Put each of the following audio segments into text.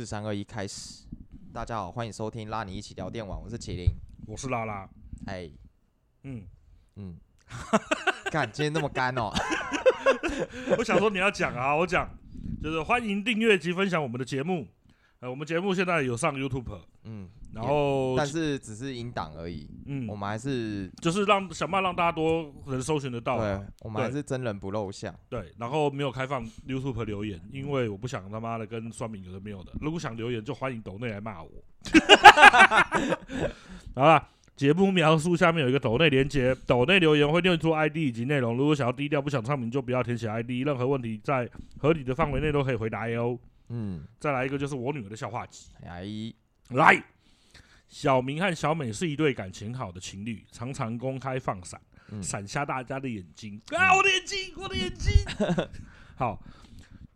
四三二一开始。大家好，欢迎收听拉你一起聊电网，我是麒麟，我是拉拉。哎，嗯嗯，看今天那么干哦。我想说你要讲啊，我讲就是欢迎订阅及分享我们的节目。呃，我们节目现在有上 YouTube，嗯。然后，但是只是引档而已。嗯，我们还是就是让想办法让大家多能搜寻得到。对，我们还是真人不露相。对，然后没有开放 YouTube 留言，因为我不想他妈的跟酸民有的没有的。如果想留言，就欢迎抖内来骂我。好了，节目描述下面有一个抖内连接，抖内留言会念出 ID 以及内容。如果想要低调不想唱名，就不要填写 ID。任何问题在合理的范围内都可以回答哟。嗯，再来一个就是我女儿的笑话集。来，来。小明和小美是一对感情好的情侣，常常公开放闪，闪瞎大家的眼睛。啊，我的眼睛，我的眼睛！好，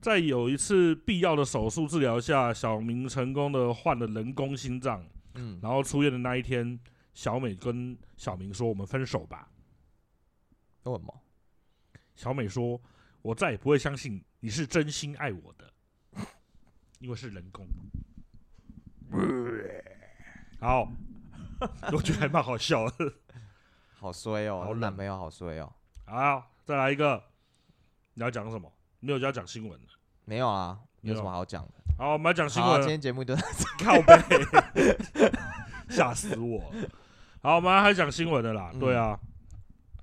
在有一次必要的手术治疗下，小明成功的换了人工心脏。嗯，然后出院的那一天，小美跟小明说：“我们分手吧。”为什么？小美说：“我再也不会相信你是真心爱我的，因为是人工。” 好，我觉得还蛮好笑的。好衰哦，好男朋友好衰哦。好，再来一个。你要讲什么？没有就要讲新闻了。没有啊，没有什么好讲的。好，我们要讲新闻。今天节目就靠背，吓死我。好，我们还讲新闻的啦。对啊，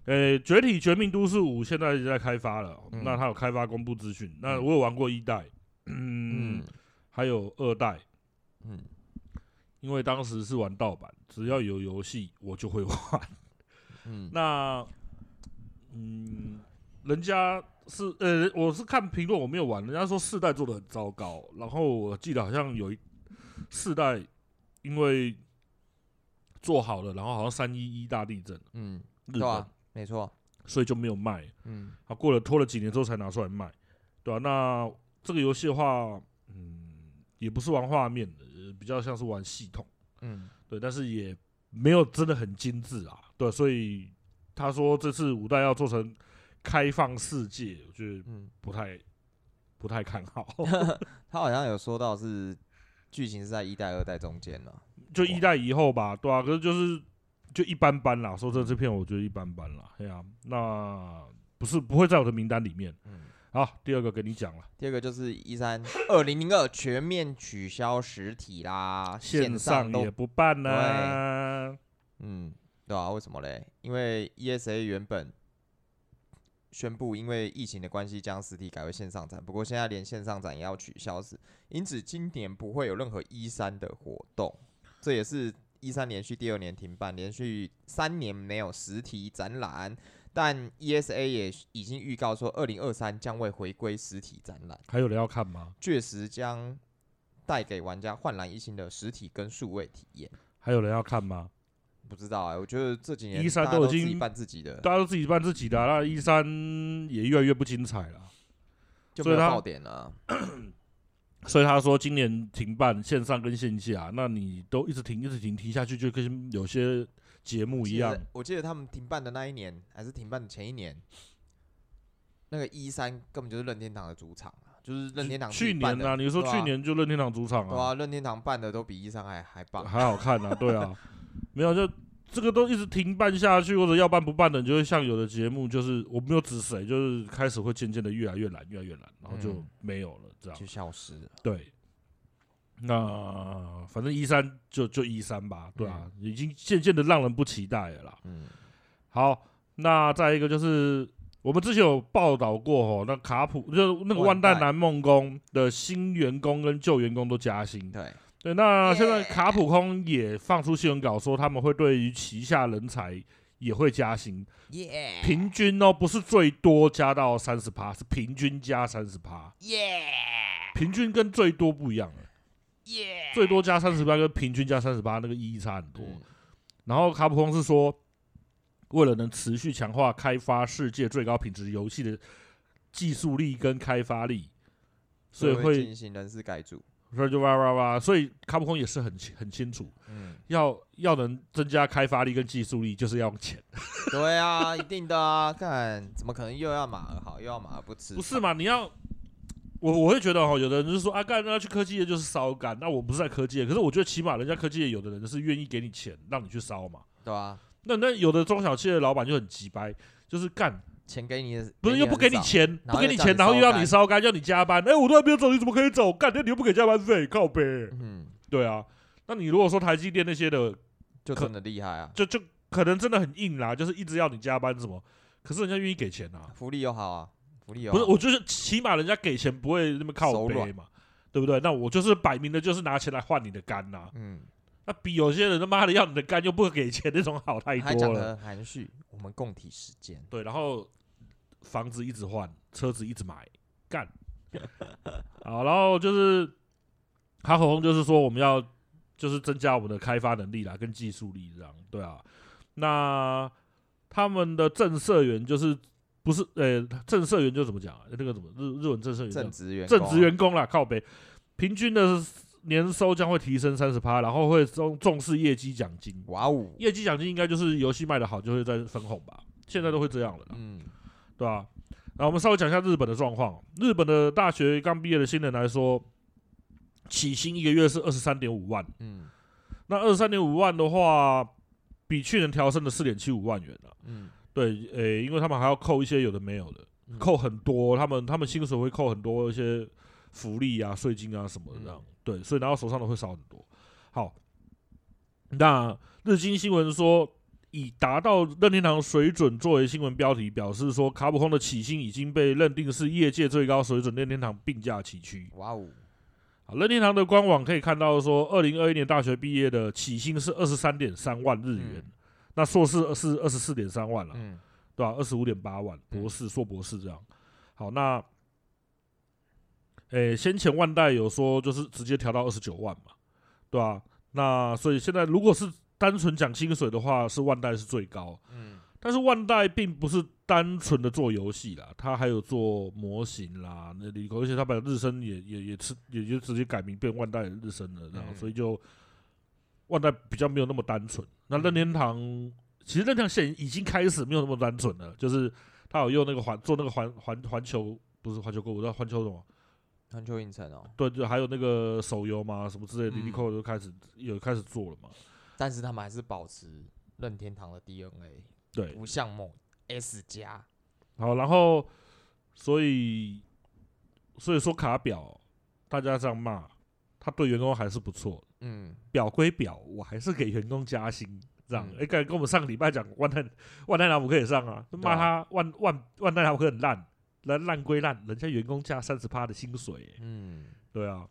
诶，《绝体绝命都市五》现在已经在开发了。那它有开发公布资讯。那我有玩过一代，嗯，还有二代，嗯。因为当时是玩盗版，只要有游戏我就会玩。嗯，那嗯，人家是呃，我是看评论，我没有玩。人家说四代做的很糟糕，然后我记得好像有一四代因为做好了，然后好像三一一大地震，嗯，日本，啊、没错，所以就没有卖。嗯，啊过了拖了几年之后才拿出来卖，对吧、啊？那这个游戏的话，嗯，也不是玩画面的。比较像是玩系统，嗯，对，但是也没有真的很精致啊，对，所以他说这次五代要做成开放世界，我觉得不太、嗯、不太看好。他好像有说到是剧情是在一代、二代中间了，就一代以后吧，对啊，可是就是就一般般啦。说这这片我觉得一般般啦，对啊，那不是不会在我的名单里面，嗯。好，第二个跟你讲了。第二个就是一三二零零二全面取消实体啦，线上也不办啦。嗯，对啊，为什么嘞？因为 ESA 原本宣布因为疫情的关系将实体改为线上展，不过现在连线上展也要取消，是因此今年不会有任何一三的活动。这也是一三连续第二年停办，连续三年没有实体展览。但 ESA 也已经预告说，二零二三将会回归实体展览。还有人要看吗？确实将带给玩家焕然一新的实体跟数位体验。还有人要看吗？不知道哎、欸，我觉得这几年一三都已经自己办自己的，大家都自己办自己的、啊，那一三也越来越不精彩了，就没有爆点了。所以他说今年停办线上跟线下，那你都一直停一直停停下去，就跟有些。节目一样，我记得他们停办的那一年，还是停办的前一年，那个一三根本就是任天堂的主场啊，就是任天堂。去年啊，你说去年就任天堂主场啊？对啊，任天堂办的都比一三还还棒，还好看啊，对啊，没有就这个都一直停办下去，或者要办不办的，就会像有的节目，就是我没有指谁，就是开始会渐渐的越来越懒，越来越懒，然后就没有了，这样就消失了。对。那反正一三就就一三吧，对啊，已经渐渐的让人不期待了啦。嗯，好，那再一个就是我们之前有报道过哦，那卡普就那个万代南梦宫的新员工跟旧员工都加薪。对对，那现在卡普空也放出新闻稿说他们会对于旗下人才也会加薪。耶，平均哦，不是最多加到三十趴，是平均加三十趴。耶，平均跟最多不一样。最多加三十八，跟平均加三十八，那个意义差很多。嗯、然后卡普空是说，为了能持续强化开发世界最高品质游戏的技术力跟开发力，所以会进行人事改组。所以就哇哇哇，所以卡普空也是很很清楚，嗯，要要能增加开发力跟技术力，就是要用钱。对啊，一定的啊，看怎么可能又要马儿好，又要马儿不吃？不是嘛？你要。我我会觉得哈，有的人就是说啊，干那去科技业就是烧干，那我不是在科技业，可是我觉得起码人家科技业有的人是愿意给你钱让你去烧嘛，对啊。那那有的中小企业的老板就很急掰，就是干钱给你的，不是又不给你钱，不给你钱，然后又要你烧干，要你加班，哎、欸，我都还没有走，你怎么可以走？干，那你又不给加班费，靠呗。嗯，对啊。那你如果说台积电那些的，就真的厉害啊，就就可能真的很硬啦，就是一直要你加班什么，可是人家愿意给钱啊，福利又好啊。不是，我就是起码人家给钱不会那么靠背嘛，对不对？那我就是摆明的，就是拿钱来换你的肝呐。嗯，那比有些人他妈的要你的肝又不给钱那种好太多了。还含蓄，我们共体时间。对，然后房子一直换，车子一直买，干。好，然后就是他口红，就是说我们要就是增加我们的开发能力啦，跟技术力这样。对啊，那他们的正社员就是。不是，呃、欸，正社员就怎么讲啊？那个怎么日日文正社员？正职员，正职员工啦，靠北。平均的年收将会提升三十趴，然后会重重视业绩奖金。哇哦，业绩奖金应该就是游戏卖得好就会再分红吧？现在都会这样了，嗯，对吧、啊？然后我们稍微讲一下日本的状况。日本的大学刚毕业的新人来说，起薪一个月是二十三点五万，嗯，那二十三点五万的话，比去年调升了四点七五万元了，嗯。对，诶、欸，因为他们还要扣一些有的没有的，嗯、扣很多，他们他们薪水会扣很多一些福利啊、税金啊什么的这样，嗯、对，所以拿到手上的会少很多。好，那日经新闻说，以达到任天堂水准作为新闻标题，表示说卡普空的起薪已经被认定是业界最高水准，任天堂并驾齐驱。哇哦，好，任天堂的官网可以看到说，二零二一年大学毕业的起薪是二十三点三万日元。嗯那硕士是二十四点三万了，嗯，对吧？二十五点八万，博士、硕博士这样。好，那，诶、欸，先前万代有说就是直接调到二十九万嘛，对吧？那所以现在如果是单纯讲薪水的话，是万代是最高，嗯。但是万代并不是单纯的做游戏啦，它还有做模型啦，那里，而且他把日升也也也是也就直接改名变万代日升了，然后所以就。万代比较没有那么单纯，那任天堂、嗯、其实任天堂现在已经开始没有那么单纯了，就是他有用那个环做那个环环环球，不是环球购物，叫环球什么？环球影城哦。对，对还有那个手游嘛，什么之类的，立刻就开始有开始做了嘛。但是他们还是保持任天堂的 DNA，对，不像某 S 加。好，然后所以所以说卡表，大家这样骂，他对员工还是不错。嗯，表归表，我还是给员工加薪，这样。哎、嗯，跟跟我们上个礼拜讲，万代万代拿不可以上啊，骂他万万万代拿不很烂，烂烂归烂，人家员工加三十趴的薪水、欸。嗯，对啊。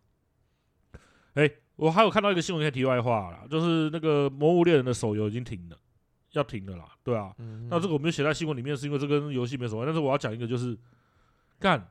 哎，我还有看到一个新闻，题外话啦，就是那个《魔物猎人》的手游已经停了，要停了啦。对啊，嗯、那这个我没有写在新闻里面，是因为这跟游戏没什么。但是我要讲一个，就是干《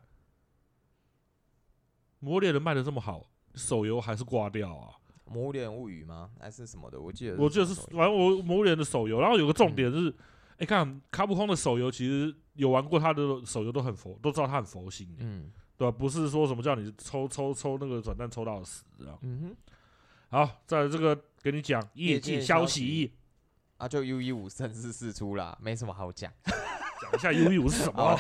魔物猎人》卖的这么好，手游还是挂掉啊。《魔物猎人物语》吗？还是什么的？我记得，我记得是，反正我《魔物猎人》的手游。然后有个重点是，哎、嗯，看卡普空的手游，其实有玩过他的手游都很佛，都知道他很佛心，嗯，对吧？不是说什么叫你抽抽抽那个转蛋抽到死，这样。嗯哼。好，在这个给你讲业界消息啊，就 U 一五正式释出啦，没什么好讲。讲一下 U 一五是什么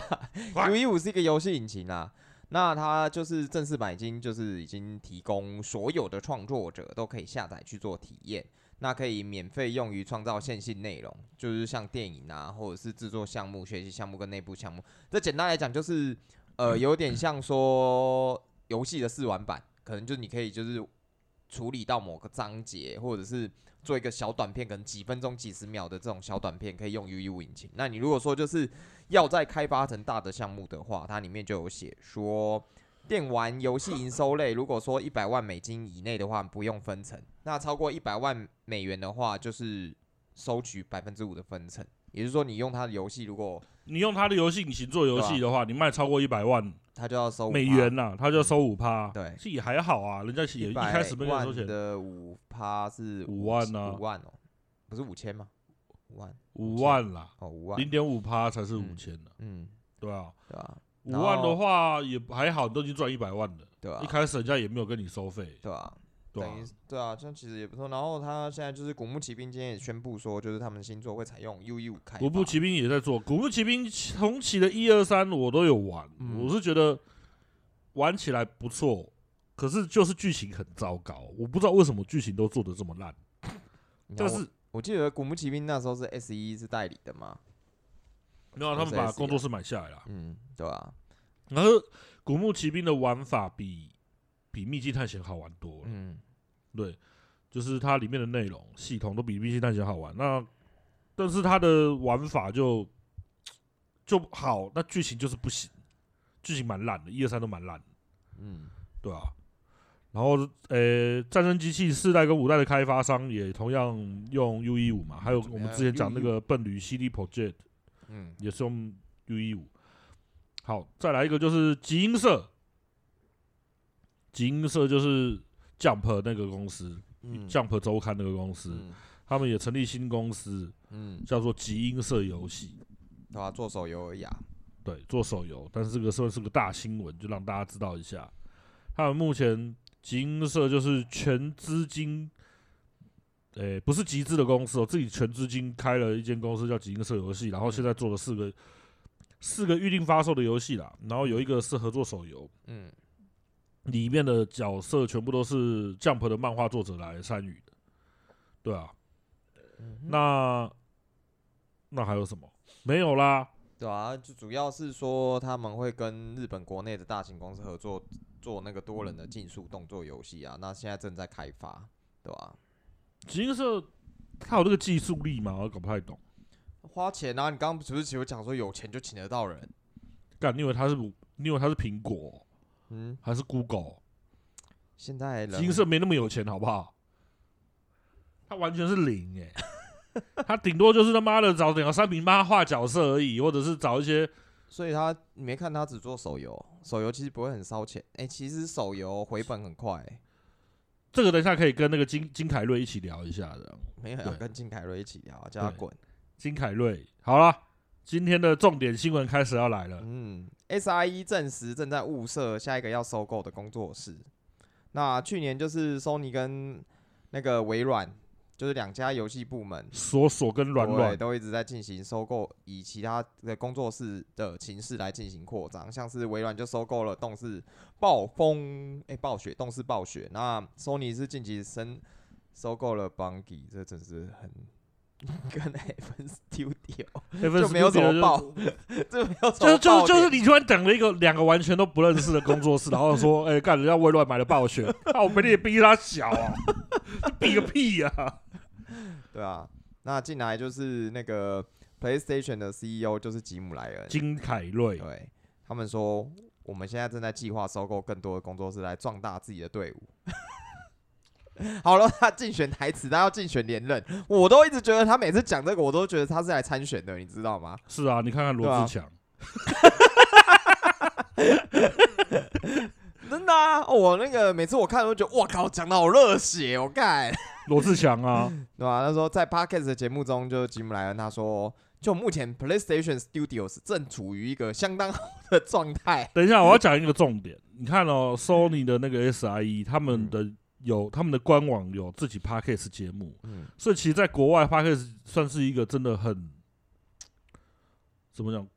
？U 一五是一个游戏引擎啊。那它就是正式版已经就是已经提供所有的创作者都可以下载去做体验，那可以免费用于创造线性内容，就是像电影啊，或者是制作项目、学习项目跟内部项目。这简单来讲就是，呃，有点像说游戏的试玩版，可能就你可以就是处理到某个章节，或者是做一个小短片，可能几分钟、几十秒的这种小短片，可以用 UE 引擎。那你如果说就是。要再开发成大的项目的话，它里面就有写说，电玩游戏营收类，如果说一百万美金以内的话，不用分成；那超过一百万美元的话，就是收取百分之五的分成。也就是说，你用他的游戏，如果你用他的游戏引擎做游戏的话，你卖超过一百万，他就要收美元呐，他就要收五趴。对，其实也还好啊，人家也一开始没有收钱。的五趴是五万呢，五万哦，不是五千吗？五万五万啦，哦五万，零点五趴才是五千呢。嗯，对啊，对啊，五万的话也还好，都已经赚一百万了。对啊，一开始人家也没有跟你收费。对啊，对啊，对啊，这样其实也不错。然后他现在就是古墓奇兵今天也宣布说，就是他们新作会采用 UE 五开。古墓奇兵也在做，古墓奇兵重启的一二三我都有玩，我是觉得玩起来不错，可是就是剧情很糟糕，我不知道为什么剧情都做的这么烂。但是我，我记得《古墓奇兵》那时候是 S 一是代理的嘛？没有，他们把工作室买下来了。嗯，对啊。然后《古墓奇兵》的玩法比比《秘境探险》好玩多了。嗯，对，就是它里面的内容系统都比《秘境探险》好玩。那但是它的玩法就就好，那剧情就是不行，剧情蛮烂的，一二三都蛮烂的。嗯，对啊。然后，呃、欸，战争机器四代跟五代的开发商也同样用 U 一五嘛，还有我们之前讲那个笨驴 CD Project，嗯，也是用 U 一五。好，再来一个就是集英社，集英社就是 Jump 那个公司，嗯，Jump 周刊那个公司，嗯，他们也成立新公司，嗯，叫做集英社游戏，对啊，做手游而已啊，对，做手游，但是这个算是个大新闻，就让大家知道一下，他们目前。集英社就是全资金，诶、欸，不是集资的公司哦，自己全资金开了一间公司叫集英社游戏，然后现在做了四个四个预定发售的游戏啦，然后有一个是合作手游，嗯，里面的角色全部都是 Jump 的漫画作者来参与的，对啊，那那还有什么？没有啦，对啊，就主要是说他们会跟日本国内的大型公司合作。做那个多人的竞速动作游戏啊，那现在正在开发，对吧？集英社他有这个技术力吗？我搞不太懂。花钱啊！你刚刚不是只讲说有钱就请得到人？干，你以为他是你以为他是苹果？嗯，还是 Google？现在集英社没那么有钱，好不好？他完全是零诶、欸，他顶多就是他妈的找两个三平八画角色而已，或者是找一些。所以他你没看他只做手游，手游其实不会很烧钱。哎、欸，其实手游回本很快、欸。这个等一下可以跟那个金金凯瑞一起聊一下的。没有要跟金凯瑞一起聊，叫他滚。金凯瑞，好了，今天的重点新闻开始要来了。嗯，SIE 证实正在物色下一个要收购的工作室。那去年就是 Sony 跟那个微软。就是两家游戏部门，索索跟软软都一直在进行收购，以其他的工作室的形式来进行扩张。像是微软就收购了动视暴风，哎、欸，暴雪，动视暴雪。那 Sony 是近期升收购了 Bungie，这真是很 跟 F Studio 就没有什么报，就没有就就就是你突然等了一个两个完全都不认识的工作室，然后说，哎、欸，干人家微软买了暴雪，那我们也逼他小啊，比个屁呀、啊！对啊，那进来就是那个 PlayStation 的 CEO，就是吉姆莱恩、金凯瑞。对，他们说，我们现在正在计划收购更多的工作室来壮大自己的队伍。好了，他竞选台词，他要竞选连任，我都一直觉得他每次讲这个，我都觉得他是来参选的，你知道吗？是啊，你看看罗志强，真的啊！我那个每次我看都觉得，哇靠，讲的好热血，我看。罗志祥 啊，对吧？他说在 Podcast 的节目中，就吉姆莱恩他说，就目前 PlayStation Studios 正处于一个相当好的状态。等一下，我要讲一个重点。你看哦，Sony 的那个 SIE，他们的有他们的官网有自己 Podcast 节目，嗯，所以其实在国外 Podcast 算是一个真的很怎么讲，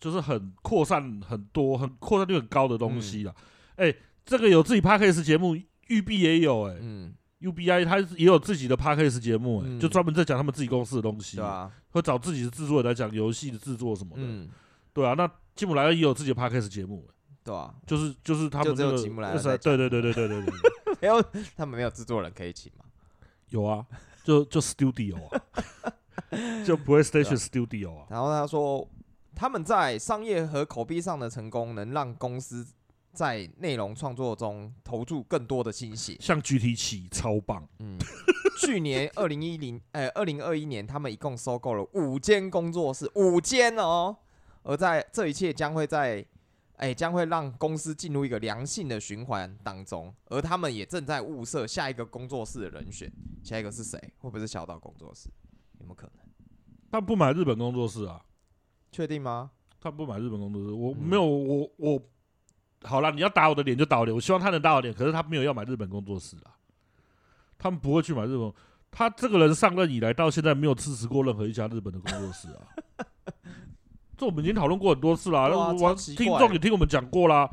就是很扩散很多、很扩散率很高的东西了。哎、嗯。欸，这个有自己 Podcast 节目，育碧也有、欸，哎，嗯。UBI 他也有自己的 Podcast 节目、欸，哎、嗯，就专门在讲他们自己公司的东西，对啊，会找自己的制作人来讲游戏的制作什么的，嗯，对啊。那吉姆莱恩也有自己的 Podcast 节目、欸，对啊，就是就是他们、那个、就吉姆莱对对对对对对对，没有他们没有制作人可以请吗？有啊，就就 Studio 啊，就 PlayStation Studio 啊。然后他说他们在商业和口碑上的成功，能让公司。在内容创作中投注更多的心血，像 GT 七超棒。嗯，去年二零一零，呃，二零二一年，他们一共收购了五间工作室，五间哦。而在这一切将会在，哎、欸，将会让公司进入一个良性的循环当中。而他们也正在物色下一个工作室的人选，下一个是谁？会不会是小岛工作室？有没有可能？他不买日本工作室啊？确定吗？他不买日本工作室，我没有，嗯、我我。好了，你要打我的脸就打我脸，我希望他能打我脸。可是他没有要买日本工作室啊，他们不会去买日本。他这个人上任以来到现在没有支持过任何一家日本的工作室啊。这我们已经讨论过很多次了，我听众也听我们讲过啦。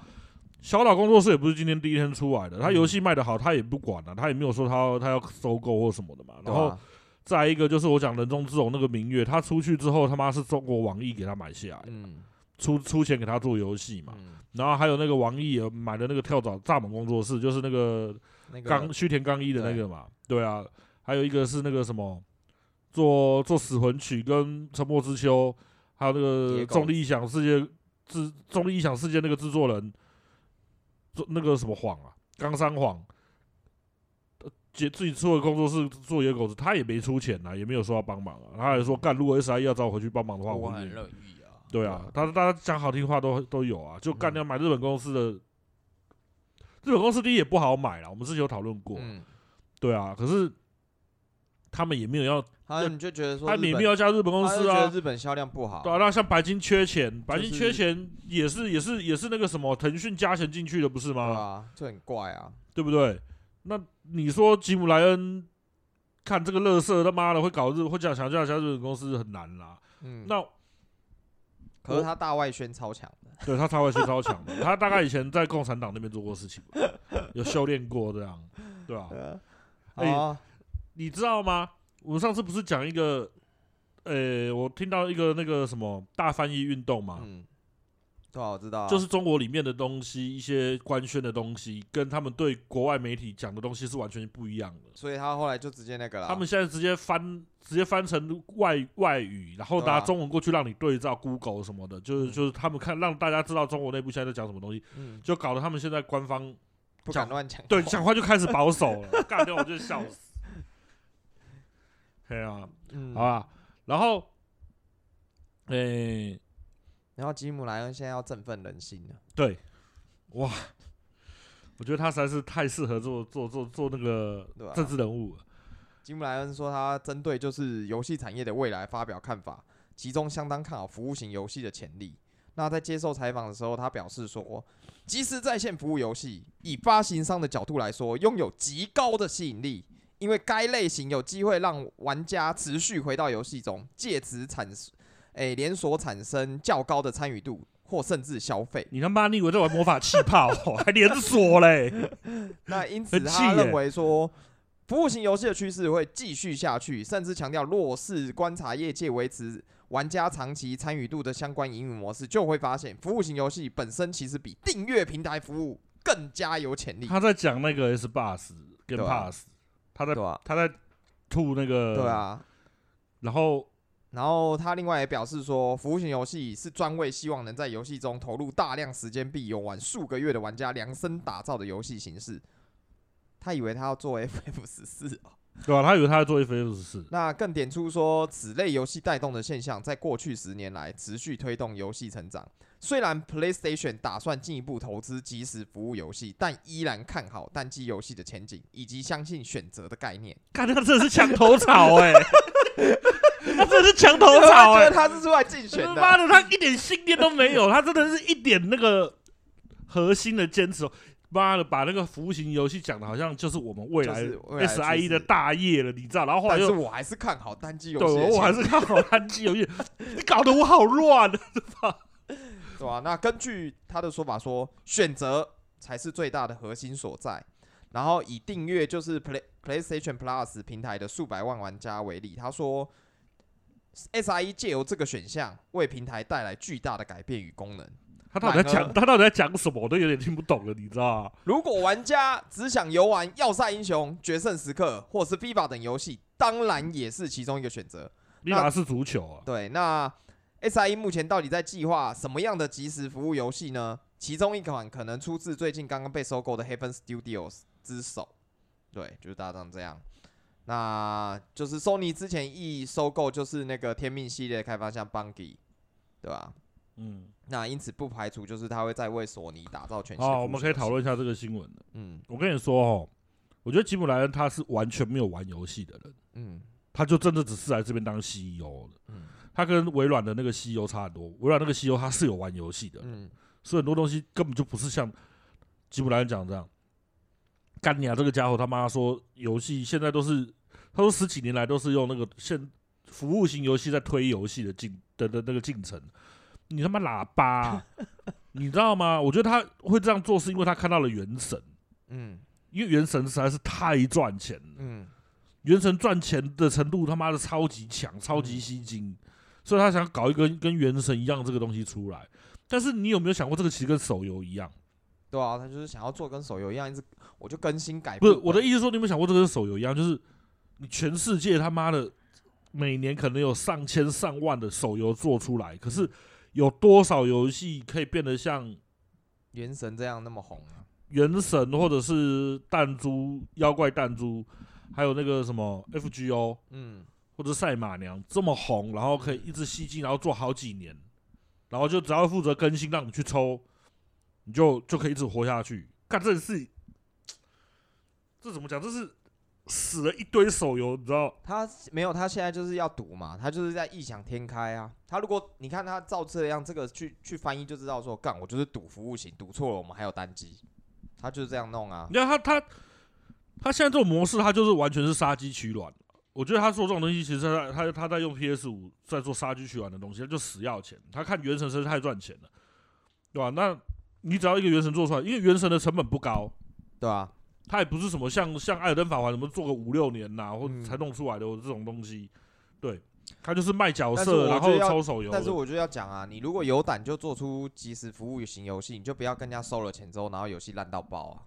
小岛工作室也不是今天第一天出来的，他游戏卖得好，他也不管了、啊，他也没有说他他要收购或什么的嘛。然后再一个就是我讲人中之龙那个明月，他出去之后他妈是中国网易给他买下来，嗯，出出钱给他做游戏嘛。然后还有那个网易也买的那个跳蚤蚱蜢工作室，就是那个刚须田刚一的那个嘛，对啊，还有一个是那个什么做做死魂曲跟沉默之丘，还有那个重力异想世界制重力异想世界那个制作人。做那个什么谎啊，冈山谎，自自己出的工作室做野狗子，他也没出钱啊，也没有说要帮忙啊，他还说干，如果 SIE 要找我回去帮忙的话，我很乐意啊。对啊，他大家讲好听话都都有啊，就干掉买日本公司的，日本公司第一也不好买啦，我们之前有讨论过，对啊，可是他们也没有要。他你就觉得说，他也没有加日本公司啊？日本销量不好。对啊，那像白金缺钱，白金缺钱也是也是也是那个什么腾讯加钱进去的，不是吗？对啊，这很怪啊，对不对？那你说吉姆莱恩看这个乐色，他妈的会搞日会讲想加加日本公司很难啦。嗯，那可是他大外宣超强的，对他大外宣超强的，他大概以前在共产党那边做过事情，有修炼过这样，对 吧？哎，你知道吗？我们上次不是讲一个，呃、欸，我听到一个那个什么大翻译运动嘛，嗯，对啊，我知道，就是中国里面的东西，一些官宣的东西，跟他们对国外媒体讲的东西是完全不一样的。所以他后来就直接那个了。他们现在直接翻，直接翻成外外语，然后拿中文过去让你对照 Google 什么的，就是就是他们看让大家知道中国内部现在在讲什么东西，嗯，就搞得他们现在官方不敢乱讲，对，讲话就开始保守了，干掉我就笑死。对啊，嗯，好吧，然后，诶、欸，然后吉姆莱恩现在要振奋人心了。对，哇，我觉得他实在是太适合做做做做那个政治人物了。吉姆莱恩说他针对就是游戏产业的未来发表看法，其中相当看好服务型游戏的潜力。那在接受采访的时候，他表示说，即时在线服务游戏以发行商的角度来说，拥有极高的吸引力。因为该类型有机会让玩家持续回到游戏中，借此产生，诶连锁产生较高的参与度，或甚至消费。你他妈，你以为在玩魔法气泡，还连锁嘞？那因此他认为说，服务型游戏的趋势会继续下去，甚至强调，弱势观察业界维持玩家长期参与度的相关营运模式，就会发现，服务型游戏本身其实比订阅平台服务更加有潜力。他在讲那个 S Pass 跟 Pass。他在、啊、他在吐那个对啊，然后然后他另外也表示说，服务型游戏是专为希望能在游戏中投入大量时间并游玩数个月的玩家量身打造的游戏形式。他以为他要做 FF 十四哦，对啊，他以为他在做 FF 十四。那更点出说，此类游戏带动的现象，在过去十年来持续推动游戏成长。虽然 PlayStation 打算进一步投资即时服务游戏，但依然看好单机游戏的前景，以及相信选择的概念。看他真的是墙头草哎、欸，他真的是墙头草哎、欸，他是出来竞选的。妈的，他一点信念都没有，他真的是一点那个核心的坚持。妈的，把那个服务型游戏讲的好像就是我们未来 SIE 的大业了，你知道？然后后来又，我还是看好单机游戏，对，我还是看好单机游戏。你搞得我好乱，是吧？对吧、啊？那根据他的说法说，选择才是最大的核心所在。然后以订阅就是 Play PlayStation Plus 平台的数百万玩家为例，他说，SIE 借由这个选项为平台带来巨大的改变与功能。他到底在讲他到底在讲什么？我都有点听不懂了，你知道吗？如果玩家只想游玩《要塞英雄》《决胜时刻》或是 FIFA 等游戏，当然也是其中一个选择。FIFA 是足球啊。对，那。SIE 目前到底在计划什么样的即时服务游戏呢？其中一款可能出自最近刚刚被收购的 Heaven Studios 之手。对，就是大张这样。那就是 Sony 之前一收购就是那个天命系列开发商 Bungie，对吧？嗯。那因此不排除就是他会再为索尼打造全新。好，我们可以讨论一下这个新闻。嗯，我跟你说哦，我觉得吉姆莱恩他是完全没有玩游戏的人。嗯。他就真的只是来这边当 CEO 的。嗯。他跟微软的那个 CEO 差很多，微软那个 CEO 他是有玩游戏的，嗯，所以很多东西根本就不是像吉姆莱恩讲这样。干你啊，这个家伙他妈说游戏现在都是，他说十几年来都是用那个现服务型游戏在推游戏的进的的那个进程。你他妈喇叭，你知道吗？我觉得他会这样做是因为他看到了《原神》，嗯，因为《原神》实在是太赚钱了，嗯，《原神》赚钱的程度他妈的超级强，超级吸睛，嗯、所以他想搞一个跟《原神》一样这个东西出来。但是你有没有想过，这个其实跟手游一样？对啊，他就是想要做跟手游一样，一直我就更新改。不是我的意思说，你有没有想过，这个跟手游一样，就是你全世界他妈的每年可能有上千上万的手游做出来，可是。有多少游戏可以变得像《原神》这样那么红啊？《原神》或者是弹珠妖怪弹珠，还有那个什么 FGO，嗯，或者赛马娘这么红，然后可以一直吸金，然后做好几年，然后就只要负责更新，让你去抽，你就就可以一直活下去。干这是，这怎么讲？这是。死了一堆手游，你知道？他没有，他现在就是要赌嘛，他就是在异想天开啊。他如果你看他照这样，这个去去翻译就知道说，干我就是赌服务型，赌错了我们还有单机，他就是这样弄啊。你看他他他现在这种模式，他就是完全是杀鸡取卵。我觉得他做这种东西，其实他他他在用 PS 五在做杀鸡取卵的东西，他就死要钱。他看原神实在太赚钱了，对吧？那你只要一个原神做出来，因为原神的成本不高，对吧？它也不是什么像像《艾尔登法环》什么做个五六年呐、啊，或才弄出来的这种东西，对，他就是卖角色，然后抽手游。但是我就要讲啊，你如果有胆就做出即时服务型游戏，你就不要跟人家收了钱之后，然后游戏烂到爆啊。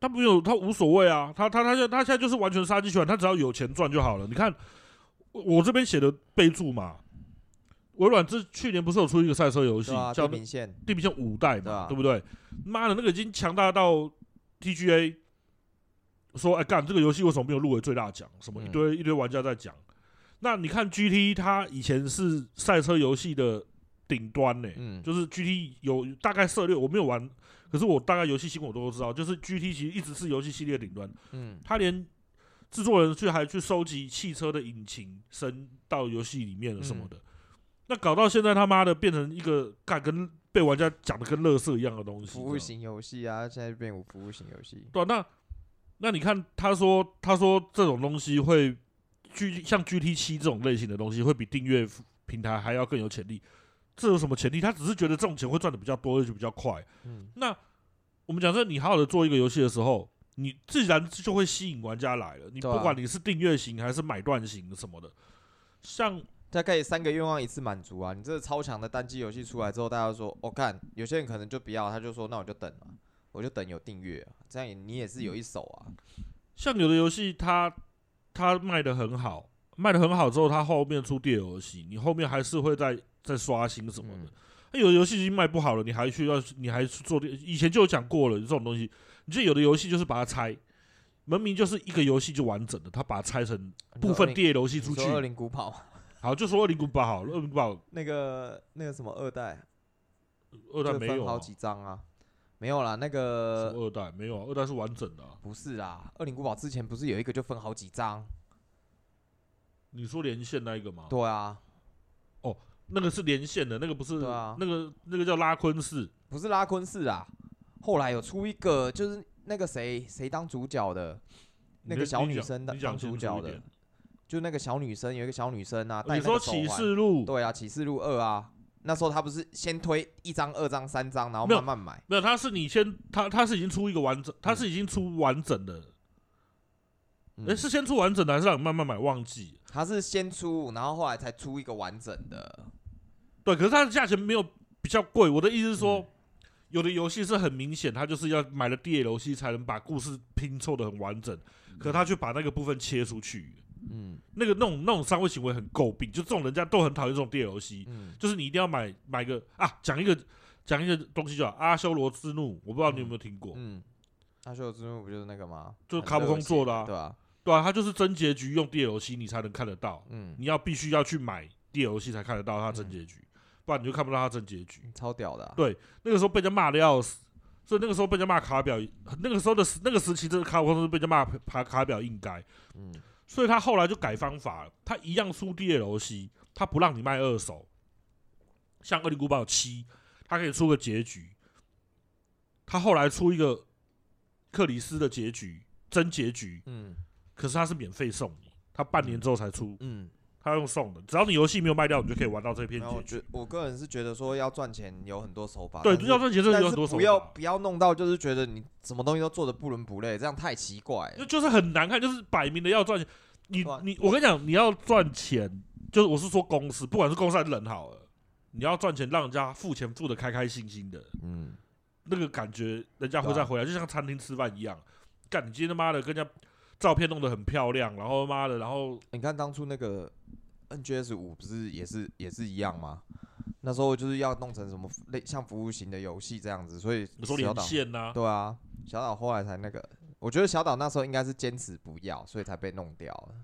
他没有，他无所谓啊，他他他现他现在就是完全杀鸡取卵，他只要有钱赚就好了。你看我这边写的备注嘛，微软这去年不是有出一个赛车游戏、啊、叫《地平线》，地平线五代嘛，对，啊、对不对？妈的，那个已经强大到 TGA。说哎干这个游戏为什么没有入围最大奖？什么一堆、嗯、一堆玩家在讲。那你看 GT，它以前是赛车游戏的顶端呢、欸，嗯、就是 GT 有大概涉猎，我没有玩，可是我大概游戏新闻我都知道，就是 GT 其实一直是游戏系列顶端。嗯，他连制作人去还去收集汽车的引擎声到游戏里面了什么的，嗯、那搞到现在他妈的变成一个干跟被玩家讲的跟乐色一样的东西。服务型游戏啊，现在变成服务型游戏。对、啊，那。那你看，他说，他说这种东西会，G 像 GT 七这种类型的东西会比订阅平台还要更有潜力。这有什么前提？他只是觉得这种钱会赚的比较多，而且比较快。嗯，那我们讲说，你好好的做一个游戏的时候，你自然就会吸引玩家来了。你不管你是订阅型还是买断型什么的，像大概三个愿望一次满足啊。你这个超强的单机游戏出来之后，大家说，我看有些人可能就不要，他就说，那我就等了。我就等有订阅，这样你也是有一手啊。像有的游戏，它它卖的很好，卖的很好之后，它后面出 DLC，你后面还是会再再刷新什么的。有的游戏已经卖不好了，你还去要你还去做？以前就有讲过了，这种东西，你就有的游戏就是把它拆，明明就是一个游戏就完整的，它把它拆成部分第游戏出去。二零古堡，好，就说二零古堡好了，二零古堡那个那个什么二代，二代没有、啊、好几张啊。没有啦，那个二代没有啊，二代是完整的、啊。不是啦，二零古堡之前不是有一个就分好几张？你说连线那一个吗？对啊。哦，那个是连线的，那个不是。对啊。那个那个叫拉昆市，不是拉昆市啊。后来有出一个，就是那个谁谁当主角的，那个小女生当当主角的，就那个小女生有一个小女生啊。你说启示录？对啊，启示录二啊。那时候他不是先推一张、二张、三张，然后慢慢买。没有，他是你先，他他是已经出一个完整，他是已经出完整的。哎、是先出完整的，还是让你慢慢买？忘记。他是先出，然后后来才出一个完整的。对，可是它的价钱没有比较贵。我的意思是说，嗯、有的游戏是很明显，它就是要买了 DLC 才能把故事拼凑的很完整，嗯、可他却把那个部分切出去。嗯，那个那种那种商业行为很诟病，就这种人家都很讨厌这种 DLC，嗯，就是你一定要买买个啊，讲一个讲一个东西叫阿修罗之怒，我不知道你有没有听过，嗯，阿修罗之怒不就是那个吗？就是卡普空做的啊，对啊，对啊，它就是真结局用 DLC 你才能看得到，嗯，你要必须要去买 DLC 才看得到它真结局，不然你就看不到他真结局，超屌的，对，那个时候被人家骂的要死，所以那个时候被人家骂卡表，那个时候的那个时期，这个卡普空是被人家骂卡卡表应该，嗯。所以他后来就改方法了，他一样出 DLC，他不让你卖二手。像《恶灵古堡七》，他可以出个结局。他后来出一个克里斯的结局，真结局。嗯。可是他是免费送你，他半年之后才出。嗯。他用送的，只要你游戏没有卖掉，你就可以玩到这片结局。我个人是觉得说要赚钱有很多手法，对，要赚钱是有很多手法，不要不要弄到就是觉得你什么东西都做的不伦不类，这样太奇怪。就就是很难看，就是摆明的要赚钱。你你我跟你讲，你要赚钱，就是我是说公司，不管是公司还是人好了，你要赚钱，让人家付钱付的开开心心的，嗯，那个感觉人家会再回来，就像餐厅吃饭一样。干，你今天他妈的跟人家照片弄得很漂亮，然后妈的，然后你看当初那个。NGS 五不是也是也是一样吗？那时候就是要弄成什么类像服务型的游戏这样子，所以你说连线呐？对啊，小岛后来才那个，我觉得小岛那时候应该是坚持不要，所以才被弄掉了。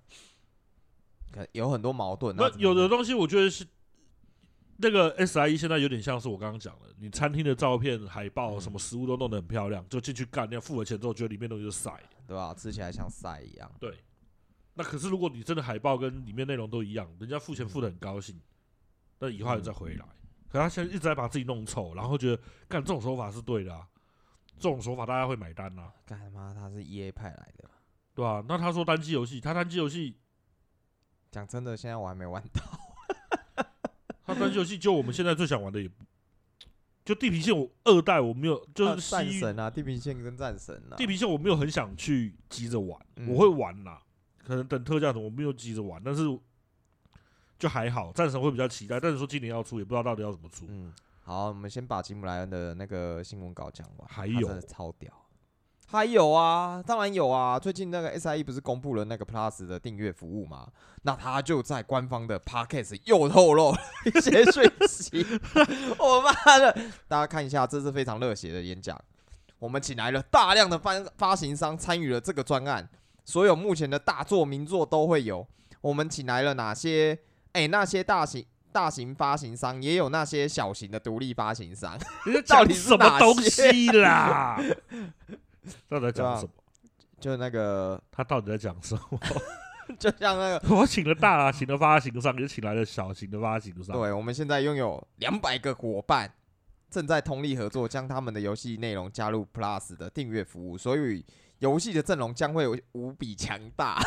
可有很多矛盾。那有的东西我觉得是那个 SIE 现在有点像是我刚刚讲的，你餐厅的照片、海报、什么食物都弄得很漂亮，就进去干，你要付了钱之后，觉得里面东西就晒，对吧？吃起来像晒一样。对。那可是，如果你真的海报跟里面内容都一样，人家付钱付的很高兴，那以后还再回来。可他现在一直在把自己弄臭，然后觉得干这种手法是对的啊，这种手法大家会买单呐。干嘛？他是 EA 派来的，对吧？那他说单机游戏，他单机游戏，讲真的，现在我还没玩到。他单机游戏就我们现在最想玩的也，就地平线我二代我没有，就是战神啊，地平线跟战神啊，地平线我没有很想去急着玩，我会玩呐。可能等特价的，我没有急着玩，但是就还好。战神会比较期待，但是说今年要出，也不知道到底要怎么出。嗯，好，我们先把吉姆莱恩的那个新闻稿讲完。还有，超屌。还有啊，当然有啊。最近那个 SIE 不是公布了那个 Plus 的订阅服务吗？那他就在官方的 Podcast 又透露一些讯息。我妈的，大家看一下，这是非常热血的演讲。我们请来了大量的发发行商参与了这个专案。所有目前的大作名作都会有，我们请来了哪些？哎、欸，那些大型大型发行商，也有那些小型的独立发行商。到底是什么东西啦？到底在讲什么？就那个他到底在讲什么？就像那个，我请了大型的发行商，也请来了小型的发行商。对，我们现在拥有两百个伙伴，正在通力合作，将他们的游戏内容加入 Plus 的订阅服务，所以。游戏的阵容将会无比强大，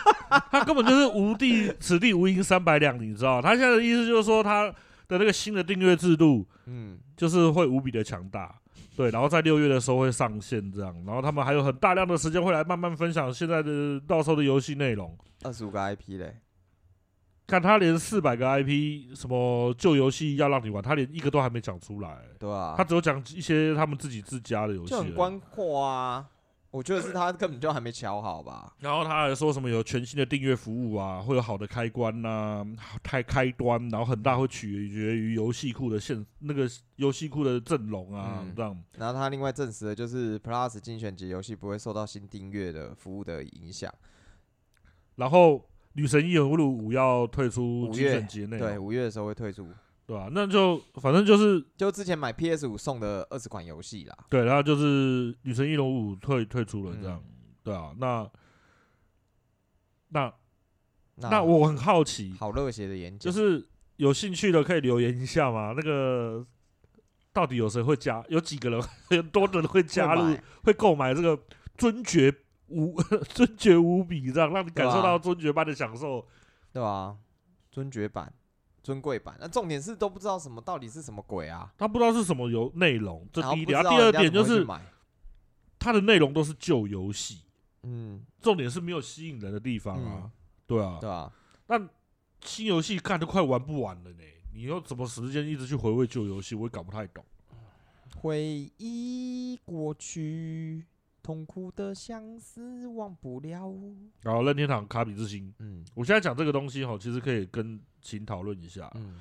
他根本就是无地此地无银三百两，你知道？他现在的意思就是说，他的那个新的订阅制度，嗯，就是会无比的强大，对。然后在六月的时候会上线，这样。然后他们还有很大量的时间会来慢慢分享现在的到时候的游戏内容。二十五个 IP 嘞，看他连四百个 IP，什么旧游戏要让你玩，他连一个都还没讲出来，对啊，他只有讲一些他们自己自家的游戏，就很宽阔啊。我觉得是他根本就还没瞧好吧。然后他还说什么有全新的订阅服务啊，会有好的开关呐、啊，开开端，然后很大会取决于游戏库的现那个游戏库的阵容啊、嗯、这样。然后他另外证实的就是 Plus 精选集游戏不会受到新订阅的服务的影响。然后女神异闻录五要退出精选集内，对，五月的时候会退出。对吧、啊？那就反正就是，就之前买 PS 五送的二十款游戏啦。对，然后就是《女神异闻录五》退退出了，这样。嗯、对啊，那那那，那我很好奇，好热血的演讲，就是有兴趣的可以留言一下吗？那个到底有谁会加？有几个人？很 多人会加入，会购买这个尊爵无 尊爵无比，这样让你感受到尊爵般的享受，对吧、啊？尊爵版。尊贵版，那重点是都不知道什么到底是什么鬼啊？他不知道是什么游内容，这第一点。第二点就是，它的内容都是旧游戏，嗯，重点是没有吸引人的地方啊，嗯、对啊，对啊。那新游戏看都快玩不完了呢，你要怎么时间一直去回味旧游戏？我也搞不太懂。回忆过去。痛苦的相思忘不了。然后任天堂卡比之心，嗯，我现在讲这个东西哈，其实可以跟秦讨论一下，嗯，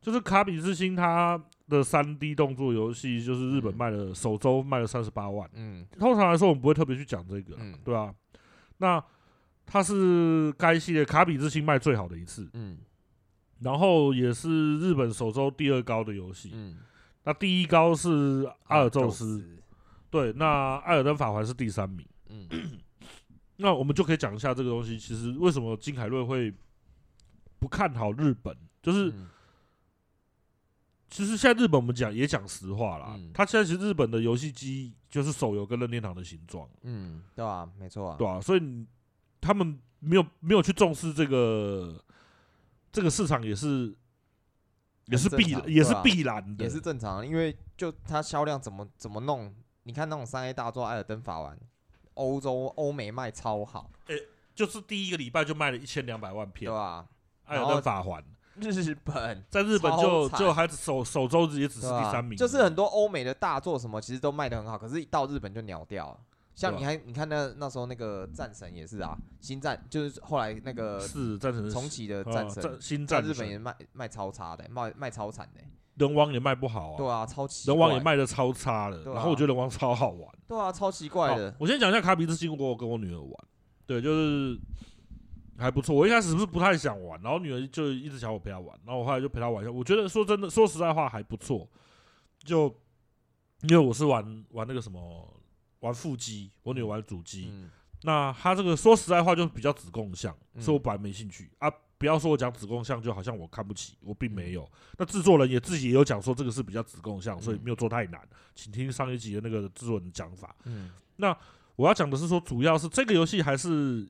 就是卡比之星它的三 D 动作游戏，就是日本卖了首周卖了三十八万，嗯，通常来说我们不会特别去讲这个，嗯，对吧？那它是该系列卡比之星卖最好的一次，嗯，然后也是日本首周第二高的游戏，嗯，那第一高是阿尔宙斯。对，那《艾尔登法环》是第三名。嗯，那我们就可以讲一下这个东西。其实为什么金凯瑞会不看好日本？就是，嗯、其实现在日本我们讲也讲实话啦。他、嗯、现在其实日本的游戏机就是手游跟任天堂的形状。嗯，对啊，没错啊，对啊，所以他们没有没有去重视这个这个市场也是也是必常也是必然的，也是正常的，因为就它销量怎么怎么弄，你看那种三 A 大作《艾尔登法环》，欧洲欧美卖超好，诶、欸，就是第一个礼拜就卖了一千两百万片，对吧、啊？艾尔登法环。日本在日本就就还首首周也只是第三名，啊，就是很多欧美的大作什么其实都卖的很好，可是一到日本就鸟掉了。像你还你看那那时候那个战神也是啊，新战就是后来那个是战神重启的战神，啊、新战在日本也卖卖超差的，卖卖超惨的。人王也卖不好啊，对啊，超奇怪。人王也卖的超差的，啊，然后我觉得人王超好玩，对啊，超奇怪的。我先讲一下卡比之心，我跟我女儿玩，对，就是。还不错，我一开始是不是不太想玩，然后女儿就一直想我陪她玩，然后我后来就陪她玩一下。我觉得说真的，说实在话还不错。就因为我是玩玩那个什么玩腹肌，我女儿玩主机。嗯、那她这个说实在话就比较子供向，所以我本来没兴趣、嗯、啊。不要说我讲子供向，就好像我看不起，我并没有。嗯、那制作人也自己也有讲说这个是比较子供向，所以没有做太难。请听上一集的那个制作人的讲法。嗯，那我要讲的是说，主要是这个游戏还是。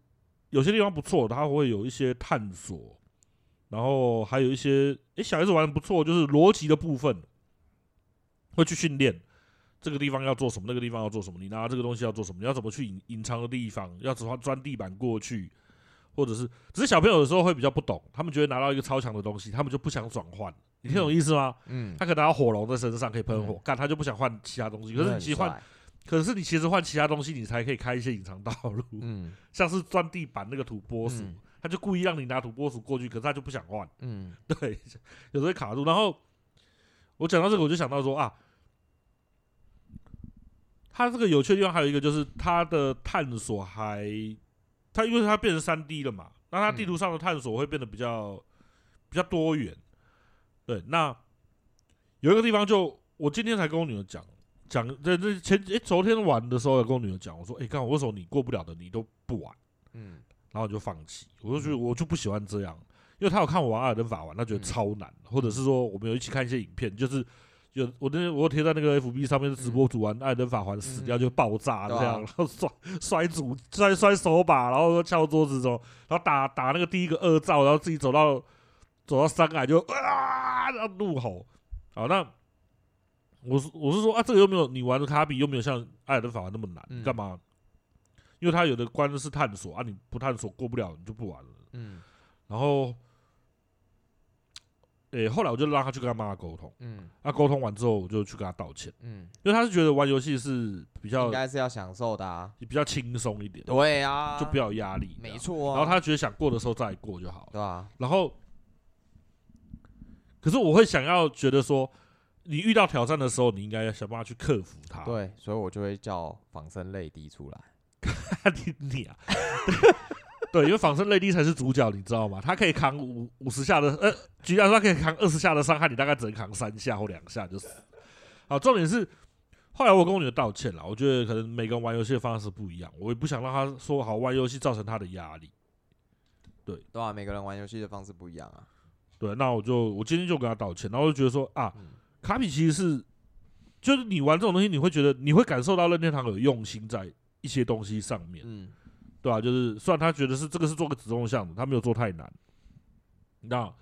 有些地方不错，它会有一些探索，然后还有一些，诶、欸，小孩子玩的不错，就是逻辑的部分，会去训练这个地方要做什么，那个地方要做什么，你拿这个东西要做什么，你要怎么去隐隐藏的地方，要怎么钻地板过去，或者是，只是小朋友的时候会比较不懂，他们觉得拿到一个超强的东西，他们就不想转换，你听懂意思吗？嗯，他可能拿到火龙在身上可以喷火，干、嗯、他就不想换其他东西，可是你其实换。可是你其实换其他东西，你才可以开一些隐藏道路。嗯，像是钻地板那个土拨鼠，嗯、他就故意让你拿土拨鼠过去，可是他就不想换。嗯，对，有时候会卡住。然后我讲到这个，我就想到说啊，它这个有趣的地方还有一个就是它的探索还，它因为它变成三 D 了嘛，那它地图上的探索会变得比较比较多元。对，那有一个地方就我今天才跟我女儿讲。讲在这前诶，昨天玩的时候，跟我女儿讲，我说：“诶，刚好为什么你过不了的，你都不玩？”嗯，然后我就放弃。我就觉得我就不喜欢这样，因为他有看我玩《艾尔登法环》，他觉得超难，或者是说我们有一起看一些影片，就是有我那天我贴在那个 FB 上面的直播主玩《艾尔登法环》死掉就爆炸这样，然后摔摔主摔摔手把，然后敲桌子中，然后打打那个第一个恶兆，然后自己走到走到山崖就啊，然后怒吼。好，那。我是我是说啊，这个又没有你玩的卡比又没有像《艾尔登法环》那么难，干、嗯、嘛？因为他有的关是探索啊，你不探索过不了，你就不玩了。嗯。然后，诶、欸，后来我就让他去跟他妈妈沟通。嗯。那、啊、沟通完之后，我就去跟他道歉。嗯。因为他是觉得玩游戏是比较应该是要享受的啊，比较轻松一点。对啊。就不要有压力。没错、啊。然后他觉得想过的时候再过就好。对啊。然后，可是我会想要觉得说。你遇到挑战的时候，你应该要想办法去克服它。对，所以我就会叫仿生泪滴出来。你你啊，对，因为仿生泪滴才是主角，你知道吗？他可以扛五五十下的，呃，举例说，他可以扛二十下的伤害，你大概只能扛三下或两下就死。好，重点是后来我跟我女儿道歉了，我觉得可能每个人玩游戏的方式不一样，我也不想让他说好玩游戏造成他的压力。对，对啊，每个人玩游戏的方式不一样啊。对，那我就我今天就跟他道歉，然后我就觉得说啊。嗯卡比其实是，就是你玩这种东西，你会觉得你会感受到任天堂有用心在一些东西上面，嗯，对吧、啊？就是虽然他觉得是这个是做个子供向的，他没有做太难，那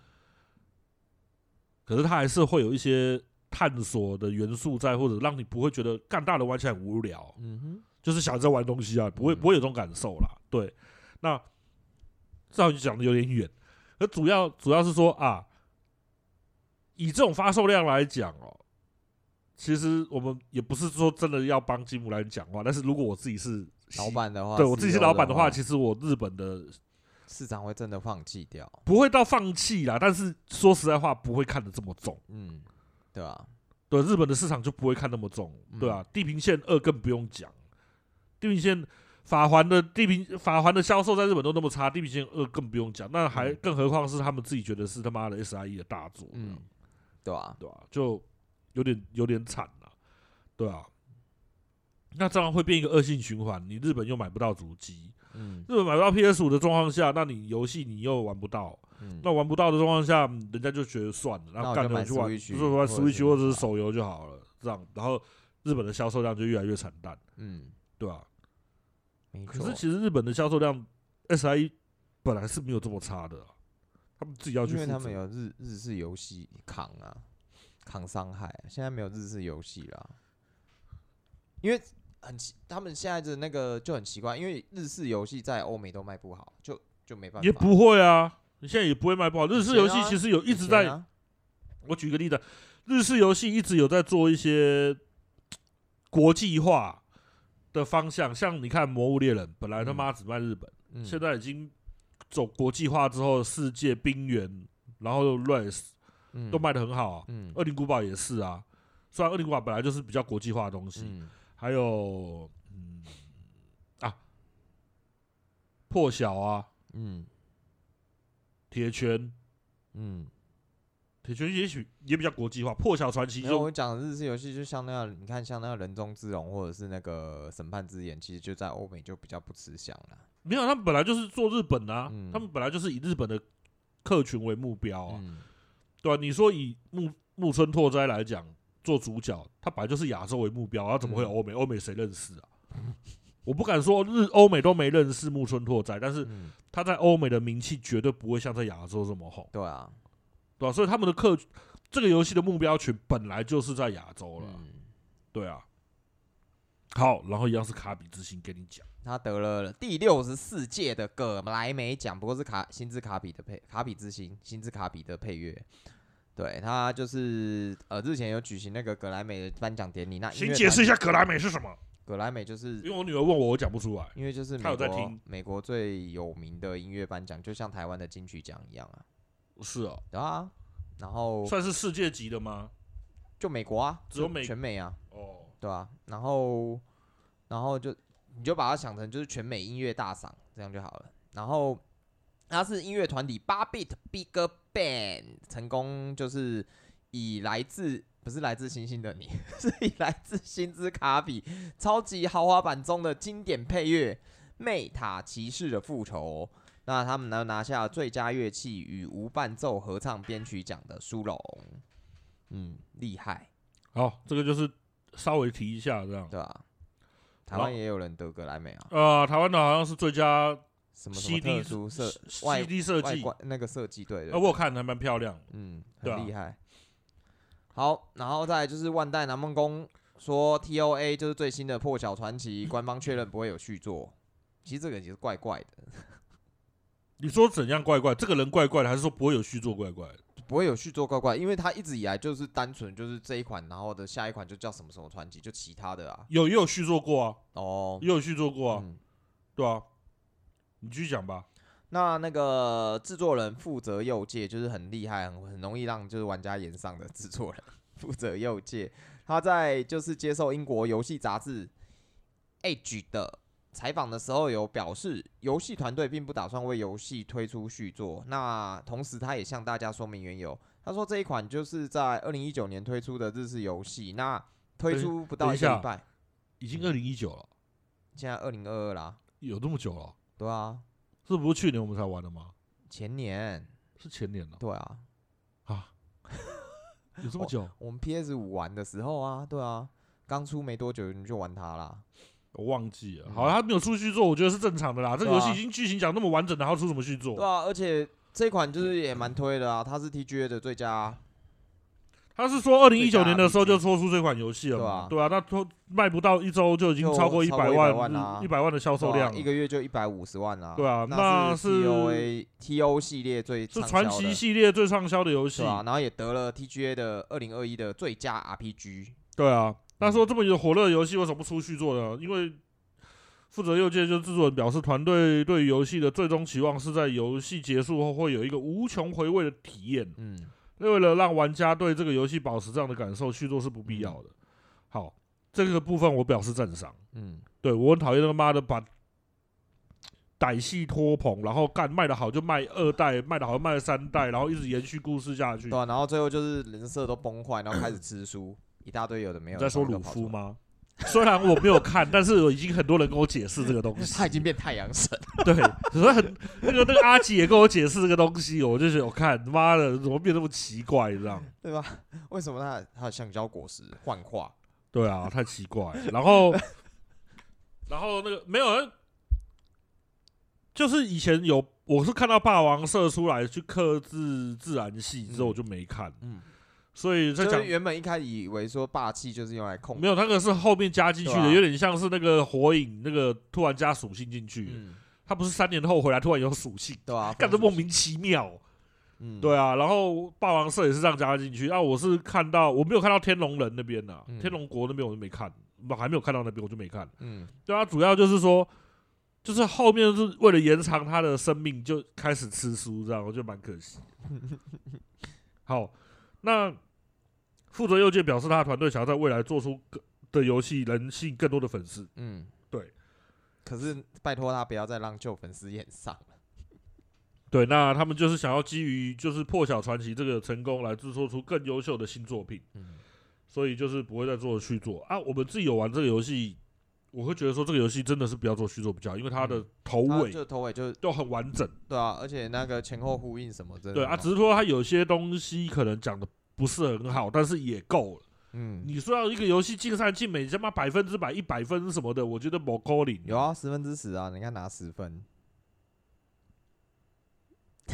可是他还是会有一些探索的元素在，或者让你不会觉得干大的玩起来很无聊，嗯哼，就是小孩在玩东西啊，不会不会有这种感受啦。对，那这样就讲的有点远，而主要主要是说啊。以这种发售量来讲哦，其实我们也不是说真的要帮吉姆来讲话，但是如果我自己是老板的话，对我自己是老板的话，其实我日本的市场会真的放弃掉，不会到放弃啦。但是说实在话，不会看得这么重，嗯，对吧？对，日本的市场就不会看那么重，对吧？地平线二更不用讲，地平线法环的地平法环的销售在日本都那么差，地平线二更不用讲，那还更何况是他们自己觉得是他妈的 SIE 的大作，嗯。对啊，对啊，就有点有点惨了，对啊。那这样会变一个恶性循环，你日本又买不到主机，嗯，日本买不到 PS 五的状况下，那你游戏你又玩不到，嗯，那玩不到的状况下，人家就觉得算了，然后干脆去玩，就是玩 Switch 或者是手游就好了，这样，然后日本的销售量就越来越惨淡，嗯，对吧？可是其实日本的销售量 SIE 本来是没有这么差的。他们自己要去，因为他们有日日式游戏扛啊，扛伤害。现在没有日式游戏了，因为很奇，他们现在的那个就很奇怪，因为日式游戏在欧美都卖不好，就就没办法。也不会啊，你现在也不会卖不好。日式游戏其实有一直在，啊、我举个例子，日式游戏一直有在做一些国际化的方向，像你看《魔物猎人》，本来他妈只卖日本，嗯、现在已经。走国际化之后，世界冰原，然后 Rise 都卖的很好啊。嗯，恶灵古堡也是啊。虽然恶灵古堡本来就是比较国际化的东西，嗯、还有嗯啊破晓啊，嗯，铁拳，嗯，铁拳也许也比较国际化。破晓传奇就我讲的日式游戏，就像那样，你看像那个人中之龙或者是那个审判之眼，其实就在欧美就比较不吃香了。没有，他们本来就是做日本的啊，嗯、他们本来就是以日本的客群为目标啊，嗯、对吧、啊？你说以木木村拓哉来讲做主角，他本来就是亚洲为目标，他怎么会有欧美？欧、嗯、美谁认识啊？我不敢说日欧美都没认识木村拓哉，但是他在欧美的名气绝对不会像在亚洲这么红。对啊，对啊，所以他们的客这个游戏的目标群本来就是在亚洲了，嗯、对啊。好，然后一样是卡比之心，跟你讲。他得了第六十四届的葛莱美奖，不过是卡星之卡比的配卡比之星星之卡比的配乐。对，他就是呃日前有举行那个葛莱美的颁奖典礼。那请解释一下葛莱美是什么？葛莱美就是因为我女儿问我，我讲不出来。因为就是美国美国最有名的音乐颁奖，就像台湾的金曲奖一样啊。是哦，对啊。然后算是世界级的吗？就美国啊，只有美全美啊。哦，对啊。然后，然后就。你就把它想成就是全美音乐大赏这样就好了。然后它是音乐团体八 bit Big band 成功，就是以来自不是来自星星的你，是以来自星之卡比超级豪华版中的经典配乐《魅塔骑士的复仇》。那他们呢拿下最佳乐器与无伴奏合唱编曲奖的殊荣。嗯，厉害。好，这个就是稍微提一下这样，对吧？台湾也有人得格莱美啊？呃，台湾的好像是最佳什么 CD 设 CD 设计那个设计，对，呃，我看还蛮漂亮，嗯，很厉害。好，然后再来就是万代南梦宫说 TOA 就是最新的破晓传奇，官方确认不会有续作。其实这个也是怪怪的。你说怎样怪怪？这个人怪怪的，还是说不会有续作怪怪的？不会有续作怪怪，因为他一直以来就是单纯就是这一款，然后的下一款就叫什么什么传奇，就其他的啊。有也有续作过啊，哦，也有续作过啊，嗯、对啊，你继续讲吧。那那个制作人负责右界就是很厉害，很很容易让就是玩家炎上的制作人负责右界，他在就是接受英国游戏杂志 Edge 的。采访的时候有表示，游戏团队并不打算为游戏推出续作。那同时，他也向大家说明缘由。他说这一款就是在二零一九年推出的日式游戏，那推出不到一个礼拜，已经二零一九了，现在二零二二啦，有这么久了？对啊，这不是去年我们才玩的吗？前年是前年了。对啊，啊，有这么久？我们 PS 五玩的时候啊，对啊，刚出没多久你就玩它啦。我忘记了，好，他没有出续作，我觉得是正常的啦。这个游戏已经剧情讲那么完整了，然后出什么续作？对啊，而且这款就是也蛮推的啊，它是 TGA 的最佳。他是说二零一九年的时候就说出这款游戏了嘛？对啊，那说卖不到一周就已经超过一百万，一百万的销售量，一个月就一百五十万啊。对啊，那是 TOA TO 系列最是传奇系列最畅销的游戏啊，然后也得了 TGA 的二零二一的最佳 RPG。对啊。他说：“这么有火热的游戏，为什么不出续作呢？因为负责右键就是制作人表示，团队对游戏的最终期望是在游戏结束后会有一个无穷回味的体验。嗯，为了让玩家对这个游戏保持这样的感受，续作是不必要的。好，这个部分我表示赞赏。嗯，对，我很讨厌那个妈的把歹戏拖棚，然后干卖的好就卖二代，卖的好就卖三代，然后一直延续故事下去。对啊，然后最后就是人设都崩坏，然后开始吃书。”一大堆有的没有的。你在说鲁夫吗？虽然我没有看，但是我已经很多人跟我解释这个东 西。他已经变太阳神。对，所以很那个那个阿吉也跟我解释这个东西，我就觉得我看妈的怎么变那么奇怪这样，对吧？为什么他他的橡胶果实幻化？对啊，太奇怪。然后然后那个没有人，就是以前有，我是看到霸王射出来去克制自然系之后，我就没看。嗯，所以在讲原本一开始以为说霸气就是用来控，没有，那个是后面加进去的，啊、有点像是那个火影那个突然加属性进去。嗯，他不是三年后回来突然有属性，对啊，干得莫名其妙。嗯，对啊，然后霸王色也是这样加进去。啊，我是看到我没有看到天龙人那边呐，嗯、天龙国那边我就没看，我还没有看到那边我就没看。嗯，对啊，主要就是说。就是后面是为了延长他的生命，就开始吃书，这样我觉得蛮可惜。好，那负责右键表示，他的团队想要在未来做出更的游戏，能吸引更多的粉丝。嗯，对。可是拜托他不要再让旧粉丝演上了。对，那他们就是想要基于就是破晓传奇这个成功来制作出更优秀的新作品。嗯，所以就是不会再做续作啊。我们自己有玩这个游戏。我会觉得说这个游戏真的是不要做续作比较好，因为它的头尾就头尾就都很完整，对啊，而且那个前后呼应什么的，对啊，只是说它有些东西可能讲的不是很好，但是也够了。嗯，你说要一个游戏尽善尽美，他妈百分之百一百分什么的，我觉得不够力。有啊，十分之十啊，你看拿十分。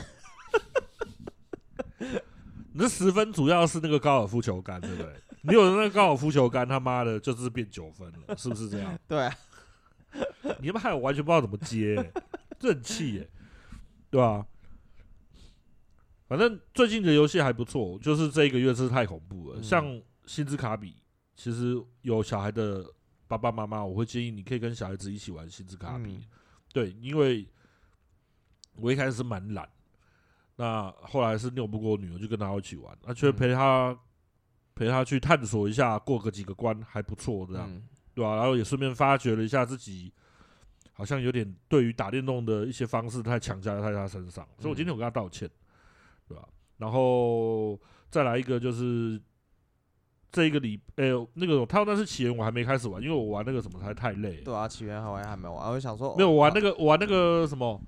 你这十分主要是那个高尔夫球杆，对不对？你有那个高尔夫球杆，他妈的，就是变九分了，是不是这样？对啊，你他妈还有完全不知道怎么接、欸，这很气耶，对吧、啊？反正最近的游戏还不错，就是这一个月是太恐怖了。嗯、像星之卡比，其实有小孩的爸爸妈妈，我会建议你可以跟小孩子一起玩星之卡比，嗯、对，因为我一开始是蛮懒，那后来是拗不过女儿，就跟她一起玩，而且陪她。嗯陪她去探索一下，过个几个关还不错，这样，嗯、对吧、啊？然后也顺便发掘了一下自己，好像有点对于打电动的一些方式太强加在他身上，嗯、所以我今天我跟他道歉，对吧、啊？然后再来一个就是这一个礼，哎、欸，那个他那是起源，我还没开始玩，因为我玩那个什么还太累。对啊，起源好像还没玩，我想说没有玩那个，我玩那个什么。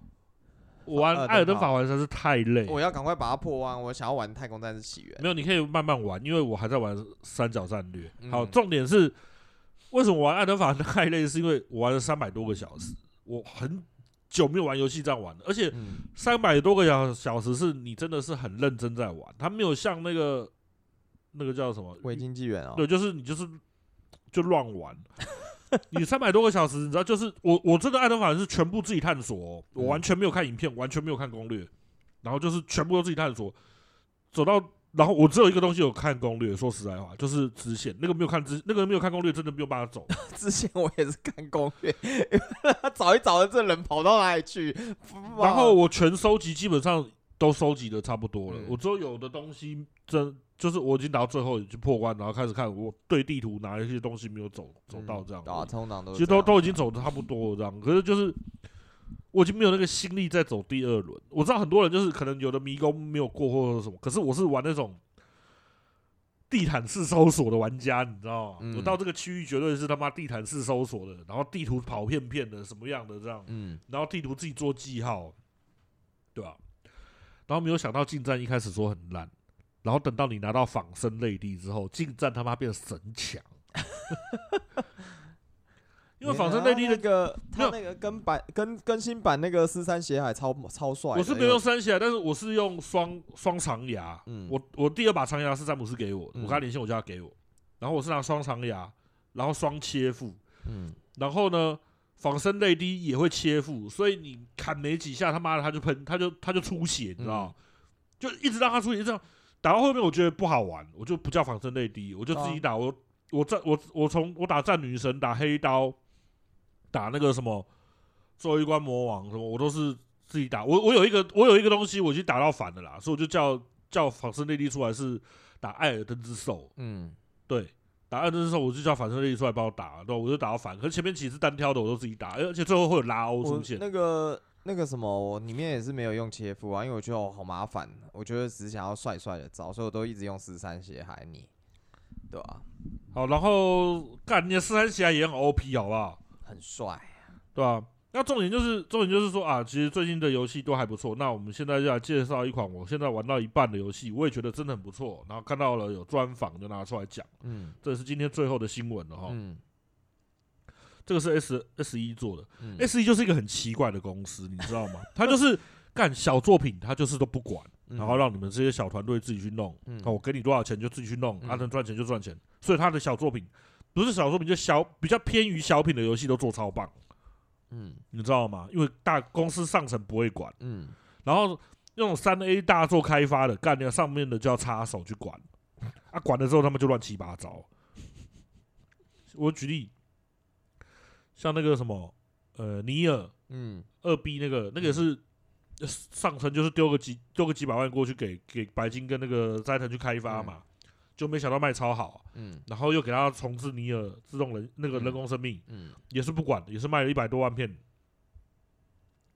我玩《艾尔登法环》实在是太累，我要赶快把它破完。我想要玩《太空战士起源》。没有，你可以慢慢玩，因为我还在玩三角战略。好，重点是为什么玩《艾尔登法环》太累？是因为我玩了三百多个小时，我很久没有玩游戏这样玩了。而且三百多个小小时是你真的是很认真在玩，它没有像那个那个叫什么《维京纪元》啊，对，就是你就是就乱玩。你三百多个小时，你知道，就是我我真的艾德法是全部自己探索，哦，我完全没有看影片，完全没有看攻略，然后就是全部都自己探索，走到，然后我只有一个东西有看攻略，说实在话，就是支线，那个没有看支，那个没有看攻略，真的没有办法走。支线我也是看攻略，找一找的这人跑到哪里去？然后我全收集，基本上都收集的差不多了，嗯、我只有有的东西真。就是我已经打到最后去破关，然后开始看我对地图哪一些东西没有走走到这样。啊，通常都其实都都已经走的差不多了这样。可是就是我已经没有那个心力再走第二轮。我知道很多人就是可能有的迷宫没有过或者什么，可是我是玩那种地毯式搜索的玩家，你知道吗？嗯、我到这个区域绝对是他妈地毯式搜索的，然后地图跑片片的什么样的这样，嗯，然后地图自己做记号，对吧、啊？然后没有想到近战一开始说很烂。然后等到你拿到仿生泪滴之后，近战他妈变神强，因为仿生泪滴那个他那个跟版跟更新版那个狮山血海超超帅。我是没有用尸山血海，但是我是用双双长牙。嗯，我我第二把长牙是詹姆斯给我，我跟他连线，我叫他给我。然后我是拿双长牙，然后双切腹。嗯，然后呢，仿生泪滴也会切腹，所以你砍没几下，他妈的他就喷，他就他就出血，你知道？就一直让他出血，这样。打到后面我觉得不好玩，我就不叫仿生泪滴，我就自己打。我我战我我从我打战女神，打黑刀，打那个什么最后一关魔王什么，我都是自己打。我我有一个我有一个东西，我已经打到反了啦，所以我就叫叫仿生内力出来是打艾尔登之兽。嗯，对，打艾尔登之兽，我就叫仿生泪滴出来帮我打，对，我就打到反。可是前面几次单挑的我都自己打，而且最后会有拉欧出现。那个。那个什么，我里面也是没有用切腹啊，因为我觉得我好麻烦。我觉得只想要帅帅的招，所以我都一直用十三血海你，对吧、啊？好，然后干你的十三血海也很 OP，好不好？很帅，对吧、啊？那重点就是重点就是说啊，其实最近的游戏都还不错。那我们现在就来介绍一款我现在玩到一半的游戏，我也觉得真的很不错。然后看到了有专访，就拿出来讲。嗯，这是今天最后的新闻了哈。嗯，这个是 S S 一做的、嗯、，S 一就是一个很奇怪的公司，你知道吗？他就是干小作品，他就是都不管，嗯、然后让你们这些小团队自己去弄。嗯、我给你多少钱就自己去弄，啊、能赚钱就赚钱。所以他的小作品不是小作品，就小比较偏于小品的游戏都做超棒。嗯，你知道吗？因为大公司上层不会管。嗯，然后那种三 A 大作开发的，干掉上面的就要插手去管。啊，管了之后他们就乱七八糟。我举例。像那个什么，呃，尼尔，嗯，二 B 那个，那个是上层就是丢个几丢个几百万过去给给白金跟那个斋藤去开发嘛，嗯、就没想到卖超好，嗯，然后又给他重置尼尔自动人那个人工生命，嗯，嗯也是不管，也是卖了一百多万片，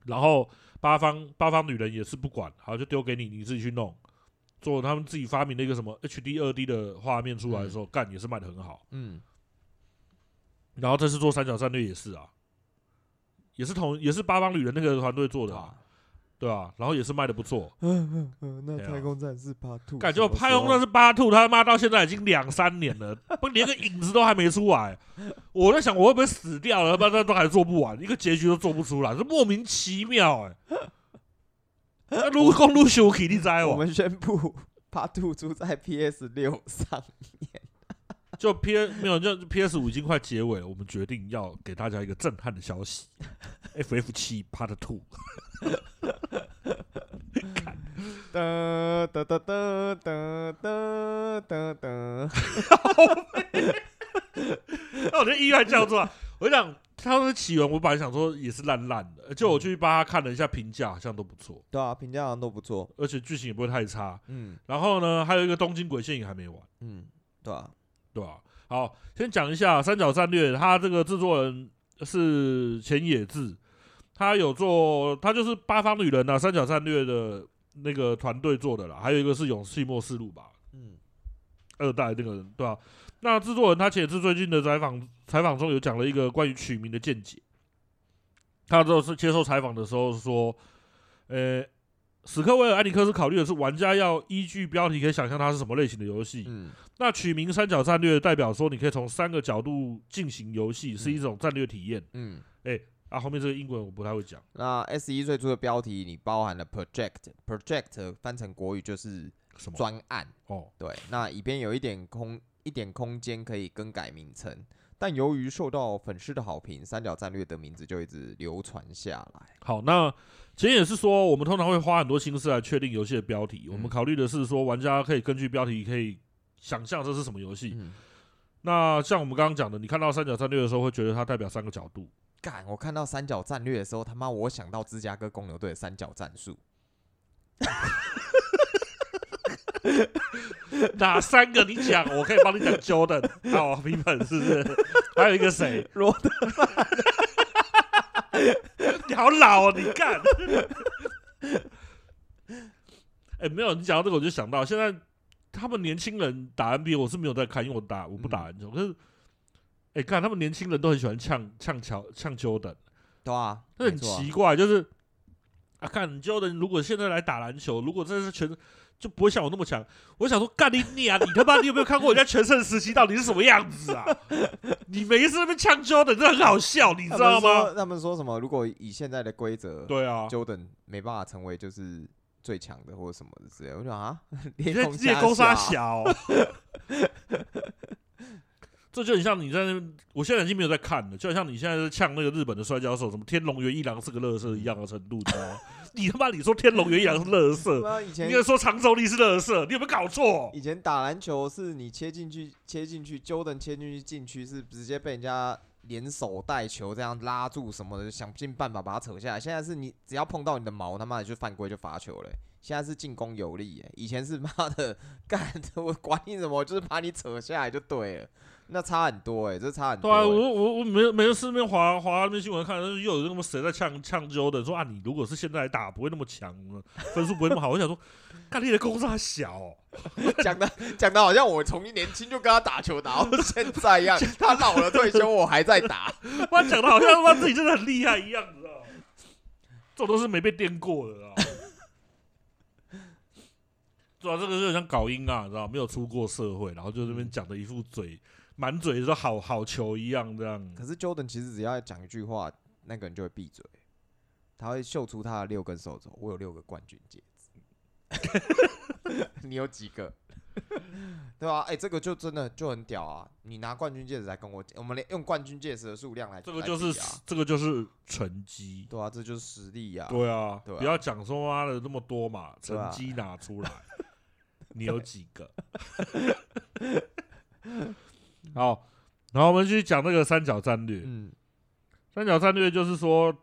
然后八方八方女人也是不管，好就丢给你，你自己去弄，做他们自己发明的一个什么 HD 二 D 的画面出来的时候，干、嗯、也是卖的很好，嗯。然后这次做三角战略也是啊，也是同也是八方女人那个团队做的，啊，对啊，然后也是卖的不错。嗯嗯嗯，那太空战士 Part Two，感觉太空战士 Part Two，他妈到现在已经两三年了，不连个影子都还没出来。我在想我会不会死掉了，不然都还做不完，一个结局都做不出来，这莫名其妙哎，欸。那如果公路修体力灾，我们宣布 Part Two 出在 PS 六上面。就 P 没有，就 P S 五已经快结尾了。我们决定要给大家一个震撼的消息：F F 七 Part Two。哒哒哒哒哒哒哒哒。那我觉得意外叫做，我讲它的起源，我本来想说也是烂烂的，就我去帮他看了一下评价，好像都不错。对啊，评价好像都不错，而且剧情也不会太差。嗯。然后呢，还有一个东京鬼线也还没完。嗯，对啊。对吧？好，先讲一下三角战略，他这个制作人是浅野智，他有做，他就是八方旅人啊，三角战略的那个团队做的啦，还有一个是勇气末世录吧，嗯，二代那个人，对吧？那制作人他前次最近的采访采访中有讲了一个关于取名的见解，他之后是接受采访的时候说，呃。史克威尔艾尼克斯考虑的是，玩家要依据标题可以想象它是什么类型的游戏。嗯，那取名三角战略代表说，你可以从三个角度进行游戏，是一种战略体验。嗯，哎、欸，啊，后面这个英文我不太会讲。那 S 一最初的标题你包含了 project，project 翻成国语就是什么专案。哦，对，那以便有一点空一点空间可以更改名称。但由于受到粉丝的好评，三角战略的名字就一直流传下来。好，那其实也是说，我们通常会花很多心思来确定游戏的标题。嗯、我们考虑的是说，玩家可以根据标题可以想象这是什么游戏。嗯、那像我们刚刚讲的，你看到三角战略的时候，会觉得它代表三个角度。干，我看到三角战略的时候，他妈我想到芝加哥公牛队的三角战术。哪三个？你讲，我可以帮你讲。Jordan，好，平粉是不是？还有一个谁？罗德曼。你好老哦，你看。哎，没有，你讲到这个，我就想到现在他们年轻人打 NBA，我是没有在看，因为我打我不打篮球。可是，哎，看他们年轻人都很喜欢呛呛乔呛 Jordan，对啊，这很奇怪，就是啊，看 Jordan 如果现在来打篮球，如果真的是全。就不会像我那么强。我想说，干你你啊！你他妈，你有没有看过人家全盛时期到底是什么样子啊？你每一次那边呛 Jordan，真的很好笑，你知道吗？他们说什么？如果以现在的规则，对啊，Jordan 没办法成为就是最强的或者什么的之类。我说啊，你在直接攻杀小，这就很像你在那边。我现在已经没有在看了，就好像你现在是呛那个日本的摔跤手，什么天龙源一郎是个乐色一样的程度，你知道吗？你他妈！你说天龙元阳是乐色，你又说长州力是乐色，你有没有搞错？以前打篮球是你切进去，切进去，Jordan 切进去禁区是直接被人家连手带球这样拉住什么的，想尽办法把它扯下来。现在是你只要碰到你的毛，他妈的就犯规就罚球了。现在是进攻有利，以前是妈的 干，我管你什么，就是把你扯下来就对了。那差很多哎、欸，这差很多、欸。对啊，我我我没没事那边滑滑那边新闻看，又有那么谁在呛呛 Jordan 说啊，你如果是现在来打，不会那么强，分数不会那么好。我想说，看你的公司还小，讲的讲的好像我从年轻就跟他打球打到现在一样，他老了退休，我还在打。他讲的好像他自己真的很厉害一样，知道吗？这种都是没被电过的 啊。主要这个就像搞音啊，知道没有出过社会，然后就这边讲的一副嘴。满嘴都好好球一样这样。可是 Jordan 其实只要讲一句话，那个人就会闭嘴，他会秀出他的六根手指，我有六个冠军戒指，你有几个？对吧、啊？哎、欸，这个就真的就很屌啊！你拿冠军戒指来跟我讲，我们连用冠军戒指的数量来，这个就是这个就是成绩。对啊，这就是实力呀。对啊，不要讲说妈的那么多嘛，成绩拿出来，你有几个？好，然后我们继续讲那个三角战略。嗯，三角战略就是说。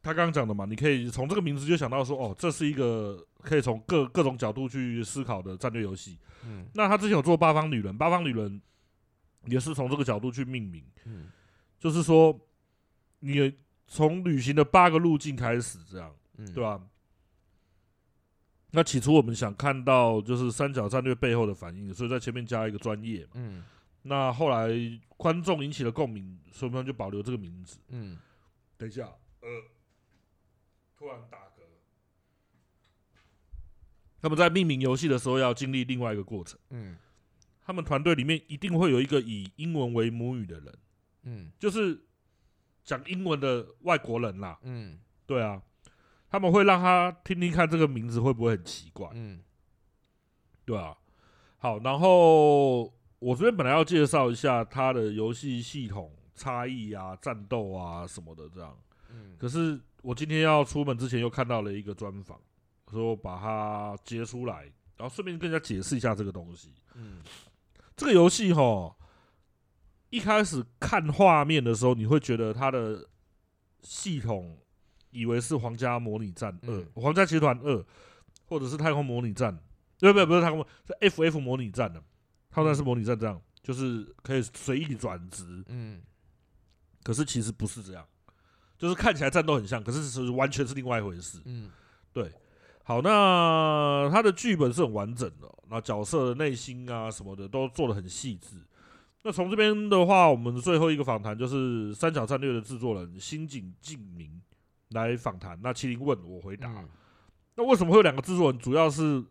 他刚刚讲的嘛，你可以从这个名字就想到说，哦，这是一个可以从各各种角度去思考的战略游戏。嗯，那他之前有做八方旅人，八方旅人也是从这个角度去命名。嗯，就是说，你从旅行的八个路径开始，这样，嗯，对吧？那起初我们想看到就是三角战略背后的反应，所以在前面加一个专业嘛。嗯，那后来观众引起了共鸣，所以我们就保留这个名字。嗯，等一下，呃。突然打嗝。那么在命名游戏的时候，要经历另外一个过程。嗯，他们团队里面一定会有一个以英文为母语的人。嗯，就是讲英文的外国人啦。嗯，对啊，他们会让他听听看这个名字会不会很奇怪。嗯，对啊。好，然后我这边本来要介绍一下它的游戏系统差异啊、战斗啊什么的这样。嗯，可是。我今天要出门之前又看到了一个专访，说把它截出来，然后顺便跟人家解释一下这个东西。嗯，这个游戏哈，一开始看画面的时候，你会觉得它的系统以为是《皇家模拟战二》嗯、《皇家集团二》，或者是《太空模拟战》。对不对？不是太空，是 FF 模拟战的，它算是模拟战这样，就是可以随意转职。嗯，可是其实不是这样。就是看起来战斗很像，可是是完全是另外一回事。嗯，对。好，那他的剧本是很完整的，那角色的内心啊什么的都做的很细致。那从这边的话，我们最后一个访谈就是三角战略的制作人新井敬明来访谈。那麒麟问我回答，嗯、那为什么会有两个制作人？主要是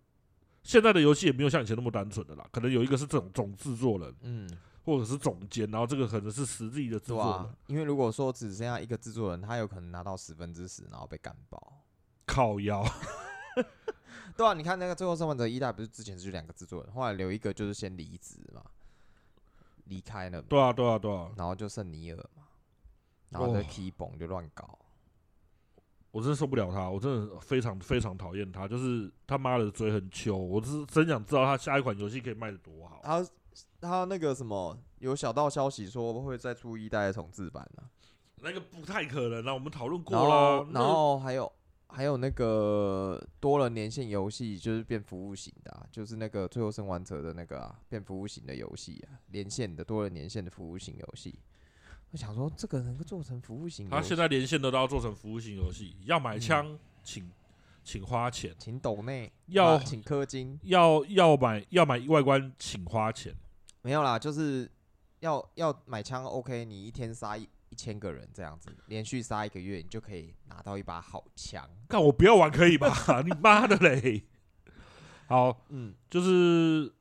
现在的游戏也没有像以前那么单纯的啦，可能有一个是这种总制作人。嗯。或者是总监，然后这个可能是实际的制作人。啊，因为如果说只剩下一个制作人，他有可能拿到十分之十，然后被干爆。靠腰，对啊，你看那个《最后生还者一代》，不是之前是两个制作人，后来留一个就是先离职嘛，离开了。对啊，对啊，对啊。然后就剩尼尔嘛，然后在 key 崩就乱搞。我真的受不了他，我真的非常非常讨厌他，就是他妈的嘴很秋。我是真想知道他下一款游戏可以卖的多好。他。他那个什么有小道消息说会再出一代的重置版呢？那个不太可能啊，我们讨论过了。然后还有还有那个多人连线游戏，就是变服务型的，啊，就是那个最后生还者的那个啊，变服务型的游戏啊，连线的多人连线的服务型游戏。我想说，这个能够做成服务型，他现在连线的都要做成服务型游戏，要买枪，嗯、请。请花钱，请抖内，要请氪金，要要买要买外观，请花钱。没有啦，就是要要买枪，OK，你一天杀一一千个人这样子，连续杀一个月，你就可以拿到一把好枪。看我不要玩可以吧？你妈的嘞！好，嗯，就是，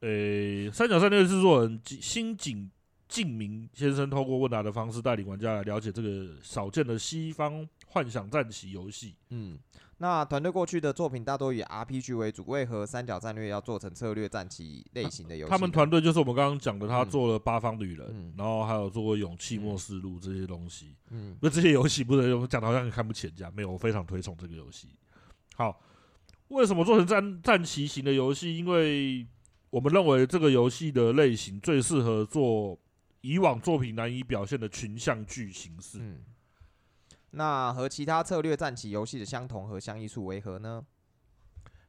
呃、欸，三角战略制作人新井敬明先生，透过问答的方式，带领玩家来了解这个少见的西方。幻想战棋游戏，嗯，那团队过去的作品大多以 RPG 为主，为何三角战略要做成策略战棋类型的游戏？他们团队就是我们刚刚讲的，他做了八方旅人，嗯、然后还有做过勇气末世录这些东西，嗯，那这些游戏不能用讲的好像看不起人家，没有，我非常推崇这个游戏。好，为什么做成战战棋型的游戏？因为我们认为这个游戏的类型最适合做以往作品难以表现的群像剧形式。嗯那和其他策略战棋游戏的相同和相异处为何呢？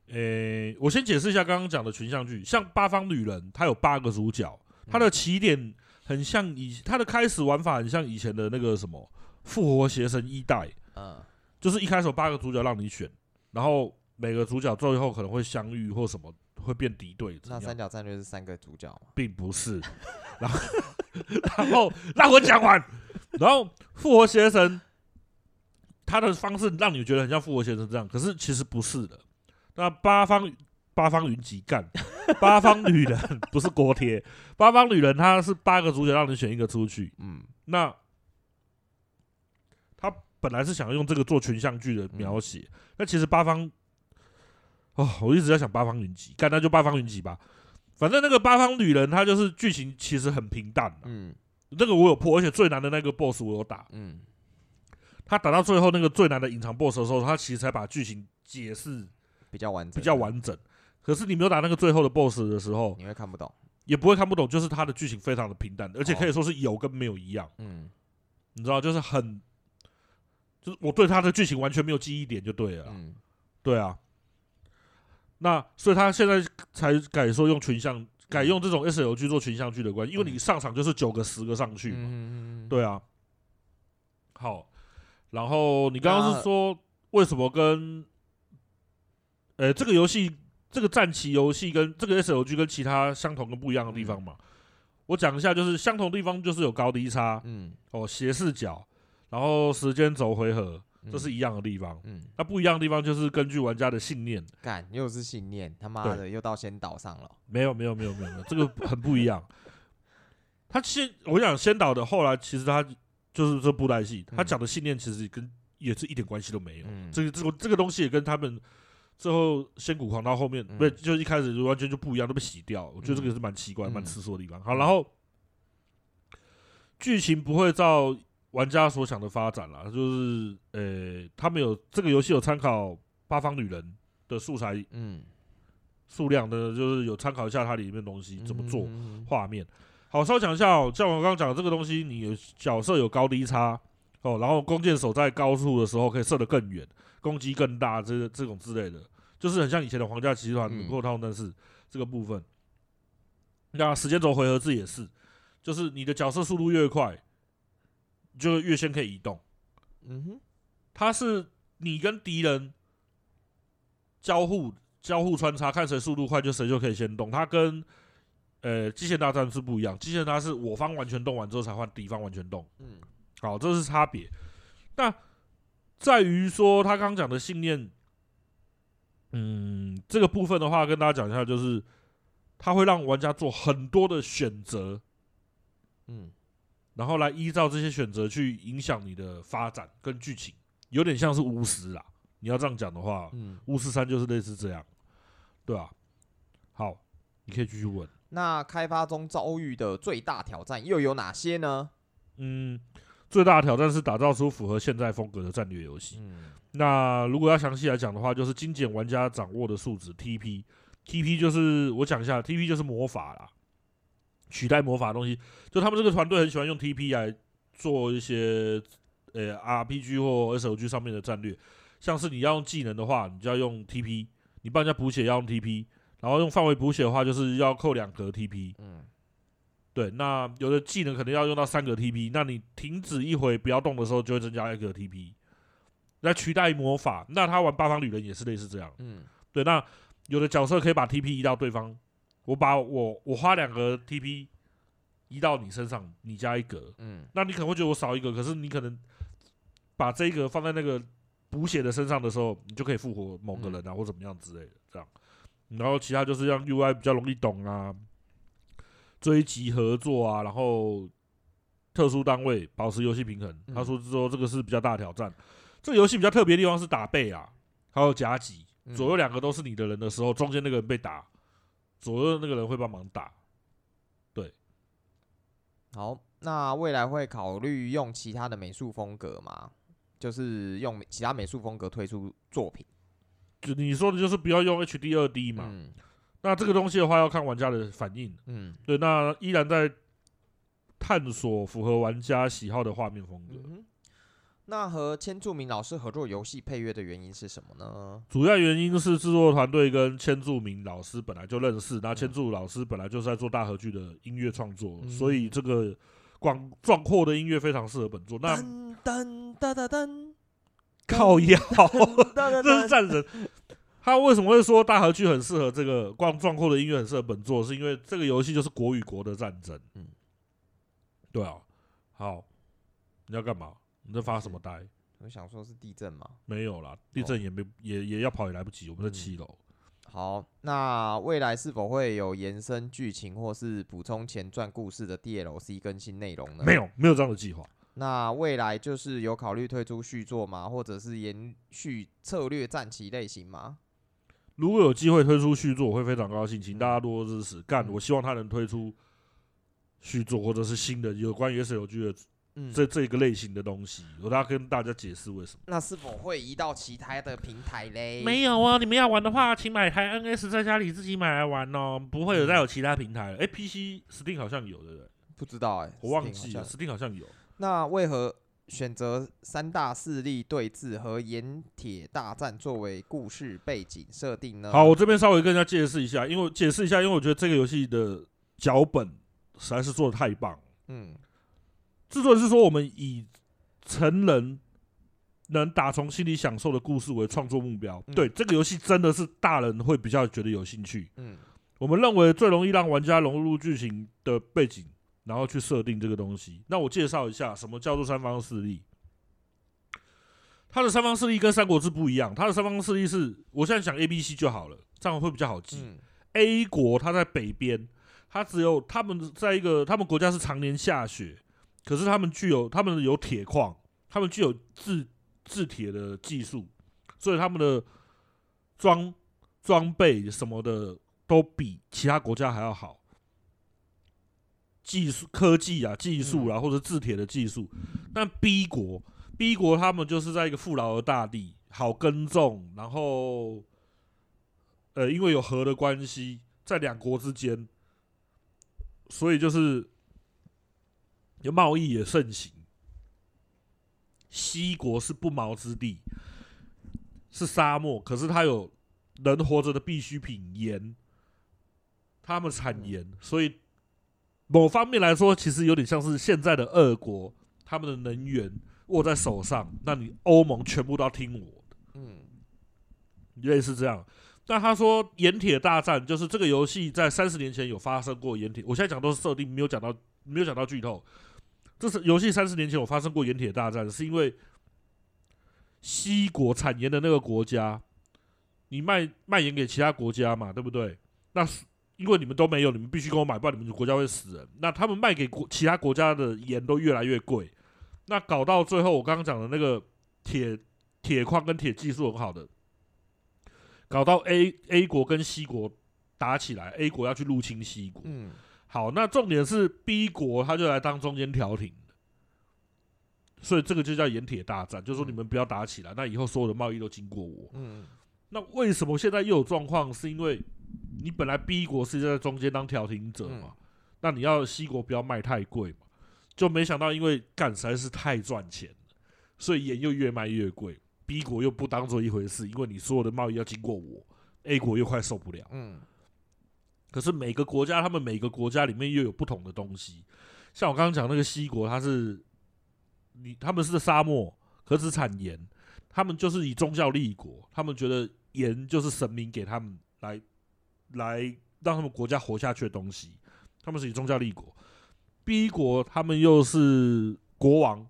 诶、欸，我先解释一下刚刚讲的群像剧，像八方旅人，它有八个主角，它的起点很像以它的开始玩法很像以前的那个什么复活邪神一代，嗯，就是一开始有八个主角让你选，然后每个主角最后可能会相遇或什么会变敌对。那三角战略是三个主角吗？并不是，然后然后让我讲完，然后复活邪神。他的方式让你觉得很像复活先生这样，可是其实不是的。那八方八方云集干，八方旅人不是锅贴，八方旅人他是八个主角让你选一个出去。嗯，那他本来是想要用这个做群像剧的描写，嗯、那其实八方哦，我一直在想八方云集，干那就八方云集吧。反正那个八方旅人他就是剧情其实很平淡。嗯，那个我有破，而且最难的那个 BOSS 我有打。嗯，他打到最后那个最难的隐藏 BOSS 的时候，他其实才把剧情解释比较完整，比较完整。可是你没有打那个最后的 BOSS 的时候，你会看不懂，也不会看不懂，就是他的剧情非常的平淡，而且可以说是有跟没有一样。嗯，你知道，就是很，就是我对他的剧情完全没有记忆点就对了。嗯，对啊。那所以他现在才改说用群像，改用这种 SLG 做群像剧的关系，因为你上场就是九个十个上去嘛。对啊。好，然后你刚刚是说为什么跟，呃，这个游戏。这个战棋游戏跟这个 SLG 跟其他相同跟不一样的地方嘛，嗯、我讲一下，就是相同地方就是有高低差，嗯，哦，斜视角，然后时间轴回合，这是一样的地方，嗯，那不一样的地方就是根据玩家的信念，干又是信念，他妈的又到先导上了，没有没有没有没有没有，这个很不一样，他先我想先导的，后来其实他就是这布袋戏，他讲的信念其实跟也是一点关系都没有，嗯、这个这个这个东西也跟他们。最后，仙骨狂到后面，不是、嗯、就一开始就完全就不一样，都被洗掉。我觉得这个也是蛮奇怪、蛮、嗯、吃素的地方。好，然后剧情不会照玩家所想的发展啦，就是呃、欸，他们有这个游戏有参考八方女人的素材，嗯，数量的，就是有参考一下它里面东西怎么做画面。好，稍微讲一下哦，像我刚刚讲的这个东西，你有角色有高低差哦，然后弓箭手在高处的时候可以射得更远。攻击更大，这个这种之类的，就是很像以前的皇家骑士团、破套但是这个部分。那时间轴回合制也是，就是你的角色速度越快，就越先可以移动。嗯哼，它是你跟敌人交互交互穿插，看谁速度快，就谁就可以先动。它跟呃机械大战是不一样，机械大战是我方完全动完之后才换敌方完全动。嗯，好，这是差别。那在于说他刚讲的信念，嗯，这个部分的话，跟大家讲一下，就是他会让玩家做很多的选择，嗯，然后来依照这些选择去影响你的发展跟剧情，有点像是巫师啦。你要这样讲的话，嗯，巫师三就是类似这样，对吧？好，你可以继续问。那开发中遭遇的最大挑战又有哪些呢？嗯。最大的挑战是打造出符合现在风格的战略游戏。嗯、那如果要详细来讲的话，就是精简玩家掌握的数值 TP。TP 就是我讲一下，TP 就是魔法啦，取代魔法的东西。就他们这个团队很喜欢用 TP 来做一些呃、欸、RPG 或 SOG 上面的战略。像是你要用技能的话，你就要用 TP；你帮人家补血要用 TP，然后用范围补血的话，就是要扣两格 TP。嗯。对，那有的技能可能要用到三格 TP，那你停止一回不要动的时候，就会增加一个 TP，来取代魔法。那他玩八方旅人也是类似这样。嗯，对，那有的角色可以把 TP 移到对方，我把我我花两个 TP 移到你身上，你加一格。嗯，那你可能会觉得我少一个，可是你可能把这一个放在那个补血的身上的时候，你就可以复活某个人啊，嗯、或怎么样之类的，这样。然后其他就是让 UI 比较容易懂啊。追击合作啊，然后特殊单位保持游戏平衡。嗯、他说说这个是比较大的挑战。这个游戏比较特别的地方是打背啊，还有夹击，嗯、左右两个都是你的人的时候，中间那个人被打，左右那个人会帮忙打。对，好，那未来会考虑用其他的美术风格吗？就是用其他美术风格推出作品？就你说的就是不要用 HD 二 D 嘛？嗯那这个东西的话，要看玩家的反应。嗯，对，那依然在探索符合玩家喜好的画面风格。嗯。那和千住明老师合作游戏配乐的原因是什么呢？主要原因是制作团队跟千住明老师本来就认识，那千住老师本来就是在做大和剧的音乐创作，嗯、所以这个广壮阔的音乐非常适合本作。那噔噔噔噔噔，靠腰，这是战神。他为什么会说大和剧很适合这个光壮阔的音乐很适合本作？是因为这个游戏就是国与国的战争。嗯，对啊。好，你要干嘛？你在发什么呆？我想说是地震吗？没有啦，地震也没、哦、也也要跑也来不及。我们在七楼。好，那未来是否会有延伸剧情或是补充前传故事的 DLC 更新内容呢？没有，没有这样的计划。那未来就是有考虑推出续作吗？或者是延续策略战棋类型吗？如果有机会推出续作，我会非常高兴，请大家多多支持。干，我希望他能推出续作或者是新的有关于 SLG 的。嗯，这一个类型的东西，我要跟大家解释为什么。那是否会移到其他的平台嘞？没有啊，你们要玩的话，请买台 NS 在家里自己买来玩哦，不会有再有其他平台了。哎、PC Steam 好像有的，不知道哎、欸，我忘记了，Steam 好像有。那为何选择三大势力对峙和盐铁大战作为故事背景设定呢？好，我这边稍微跟大家解释一下，因为解释一下，因为我觉得这个游戏的脚本实在是做的太棒。嗯。制作人是说，我们以成人能打从心里享受的故事为创作目标。嗯、对，这个游戏真的是大人会比较觉得有兴趣。嗯，我们认为最容易让玩家融入剧情的背景，然后去设定这个东西。那我介绍一下，什么叫做三方势力？它的三方势力跟三国志不一样，它的三方势力是，我现在讲 A、B、C 就好了，这样会比较好记。嗯、A 国它在北边，它只有他们在一个，他们国家是常年下雪。可是他们具有，他们有铁矿，他们具有制制铁的技术，所以他们的装装备什么的都比其他国家还要好。技术、科技啊，技术啊，或者制铁的技术。但 B 国，B 国他们就是在一个富饶的大地，好耕种，然后，呃，因为有河的关系，在两国之间，所以就是。有贸易也盛行，西国是不毛之地，是沙漠，可是它有人活着的必需品盐，他们产盐，所以某方面来说，其实有点像是现在的俄国，他们的能源握在手上，那你欧盟全部都要听我的，嗯，类似这样。那他说盐铁大战就是这个游戏在三十年前有发生过盐铁，我现在讲都是设定，没有讲到没有讲到剧透。这是游戏三十年前有发生过盐铁大战，是因为西国产盐的那个国家，你卖卖盐给其他国家嘛，对不对？那因为你们都没有，你们必须跟我买，不然你们国家会死人。那他们卖给国其他国家的盐都越来越贵，那搞到最后，我刚刚讲的那个铁铁矿跟铁技术很好的，搞到 A A 国跟西国打起来，A 国要去入侵西国。好，那重点是 B 国，他就来当中间调停，所以这个就叫盐铁大战，就是说你们不要打起来，那以后所有的贸易都经过我。嗯，那为什么现在又有状况？是因为你本来 B 国是在中间当调停者嘛，那你要 C 国不要卖太贵嘛，就没想到因为干实在是太赚钱，所以盐又越卖越贵，B 国又不当做一回事，因为你所有的贸易要经过我，A 国又快受不了。嗯。可是每个国家，他们每个国家里面又有不同的东西。像我刚刚讲那个西国，它是你他们是沙漠，可是产盐，他们就是以宗教立国，他们觉得盐就是神明给他们来来让他们国家活下去的东西。他们是以宗教立国。B 国他们又是国王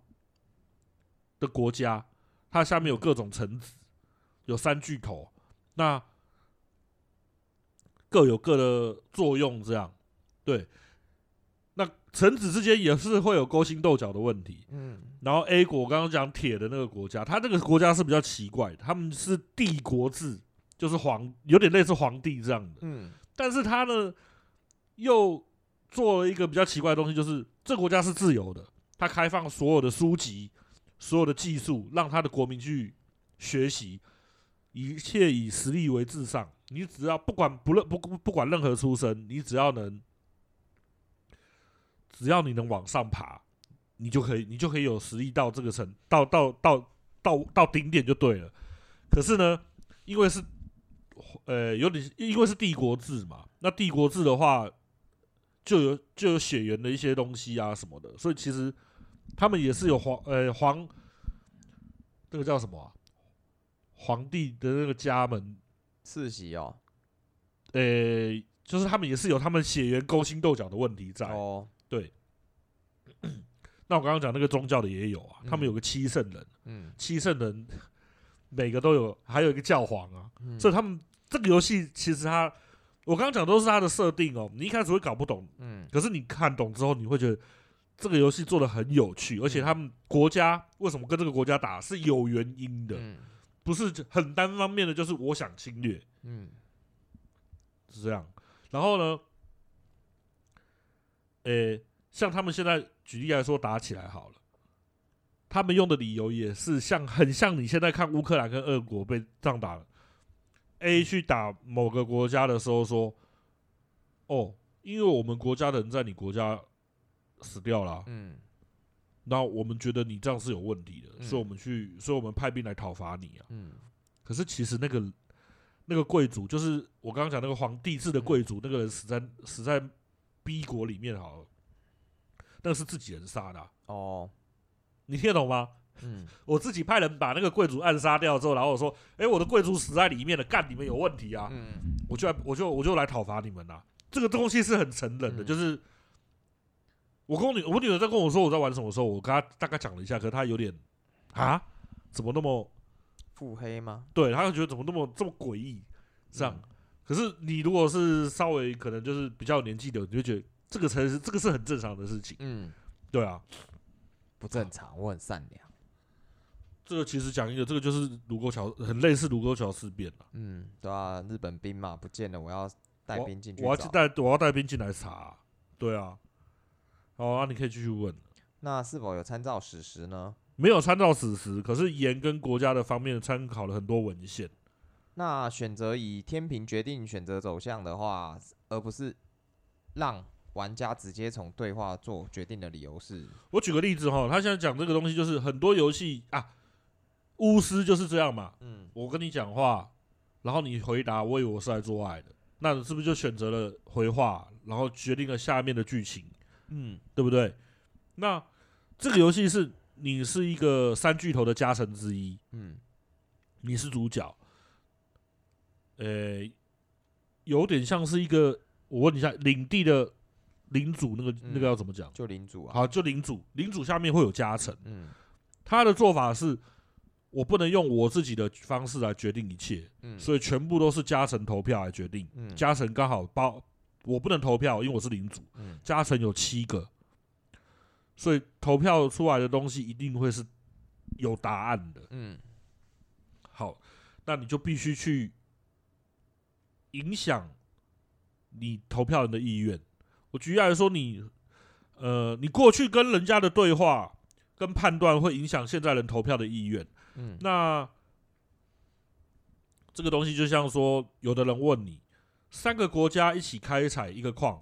的国家，它下面有各种臣子，有三巨头。那各有各的作用，这样，对。那臣子之间也是会有勾心斗角的问题。嗯。然后 A 国刚刚讲铁的那个国家，他这个国家是比较奇怪，他们是帝国制，就是皇，有点类似皇帝这样的。嗯。但是他呢，又做了一个比较奇怪的东西，就是这个国家是自由的，他开放所有的书籍、所有的技术，让他的国民去学习，一切以实力为至上。你只要不管不论不不管任何出身，你只要能，只要你能往上爬，你就可以，你就可以有实力到这个层，到到到到到顶点就对了。可是呢，因为是，呃，有点因为是帝国制嘛，那帝国制的话，就有就有血缘的一些东西啊什么的，所以其实他们也是有皇，呃皇，这个叫什么？皇帝的那个家门。世袭哦，呃、欸，就是他们也是有他们血缘勾心斗角的问题在。哦，对。那我刚刚讲那个宗教的也有啊，嗯、他们有个七圣人，嗯，七圣人每个都有，还有一个教皇啊，嗯、所以他们这个游戏其实他，我刚刚讲都是他的设定哦，你一开始会搞不懂，嗯，可是你看懂之后，你会觉得这个游戏做的很有趣，而且他们国家为什么跟这个国家打是有原因的，嗯，不是很单方面的，就是我想侵略，嗯，是这样。然后呢，诶，像他们现在举例来说打起来好了。他们用的理由也是像很像你现在看乌克兰跟俄国被这样打了，A 去打某个国家的时候说，哦，因为我们国家的人在你国家死掉了，嗯，那我们觉得你这样是有问题的，所以我们去，所以我们派兵来讨伐你啊，嗯，可是其实那个那个贵族就是我刚刚讲那个皇帝制的贵族，那个人死在死在 B 国里面好了，那个是自己人杀的哦。你听得懂吗？嗯，我自己派人把那个贵族暗杀掉之后，然后我说：“哎、欸，我的贵族死在里面了，干你们有问题啊！”嗯，我就来，我就我就来讨伐你们啦。这个东西是很残忍的，嗯、就是我跟我女我女儿在跟我说我在玩什么时候，我跟她大概讲了一下，可是她有点啊，怎么那么腹黑吗？对，她就觉得怎么那么这么诡异这样。嗯、可是你如果是稍微可能就是比较有年纪的，你就觉得这个才是这个是很正常的事情。嗯，对啊。不正常，我很善良。这个其实讲一个，这个就是卢沟桥，很类似卢沟桥事变了。嗯，对啊，日本兵嘛不见了，我要带兵进去。我要带，我要带兵进来查啊。对啊。好啊，你可以继续问。那是否有参照史实呢？没有参照史实，可是盐跟国家的方面参考了很多文献。那选择以天平决定选择走向的话，而不是让。玩家直接从对话做决定的理由是，我举个例子哈，他现在讲这个东西就是很多游戏啊，巫师就是这样嘛，嗯，我跟你讲话，然后你回答，我以为我是来做爱的，那是不是就选择了回话，然后决定了下面的剧情，嗯，对不对？那这个游戏是你是一个三巨头的加成之一，嗯，你是主角，呃，有点像是一个，我问你一下，领地的。领主那个那个要怎么讲？就领主啊。好，就领主，领主下面会有加成。嗯，他的做法是，我不能用我自己的方式来决定一切。嗯，所以全部都是加成投票来决定。嗯，家臣刚好包，我不能投票，因为我是领主。嗯，家臣有七个，所以投票出来的东西一定会是有答案的。嗯，好，那你就必须去影响你投票人的意愿。我举例来说，你，呃，你过去跟人家的对话跟判断会影响现在人投票的意愿。嗯，那这个东西就像说，有的人问你，三个国家一起开采一个矿，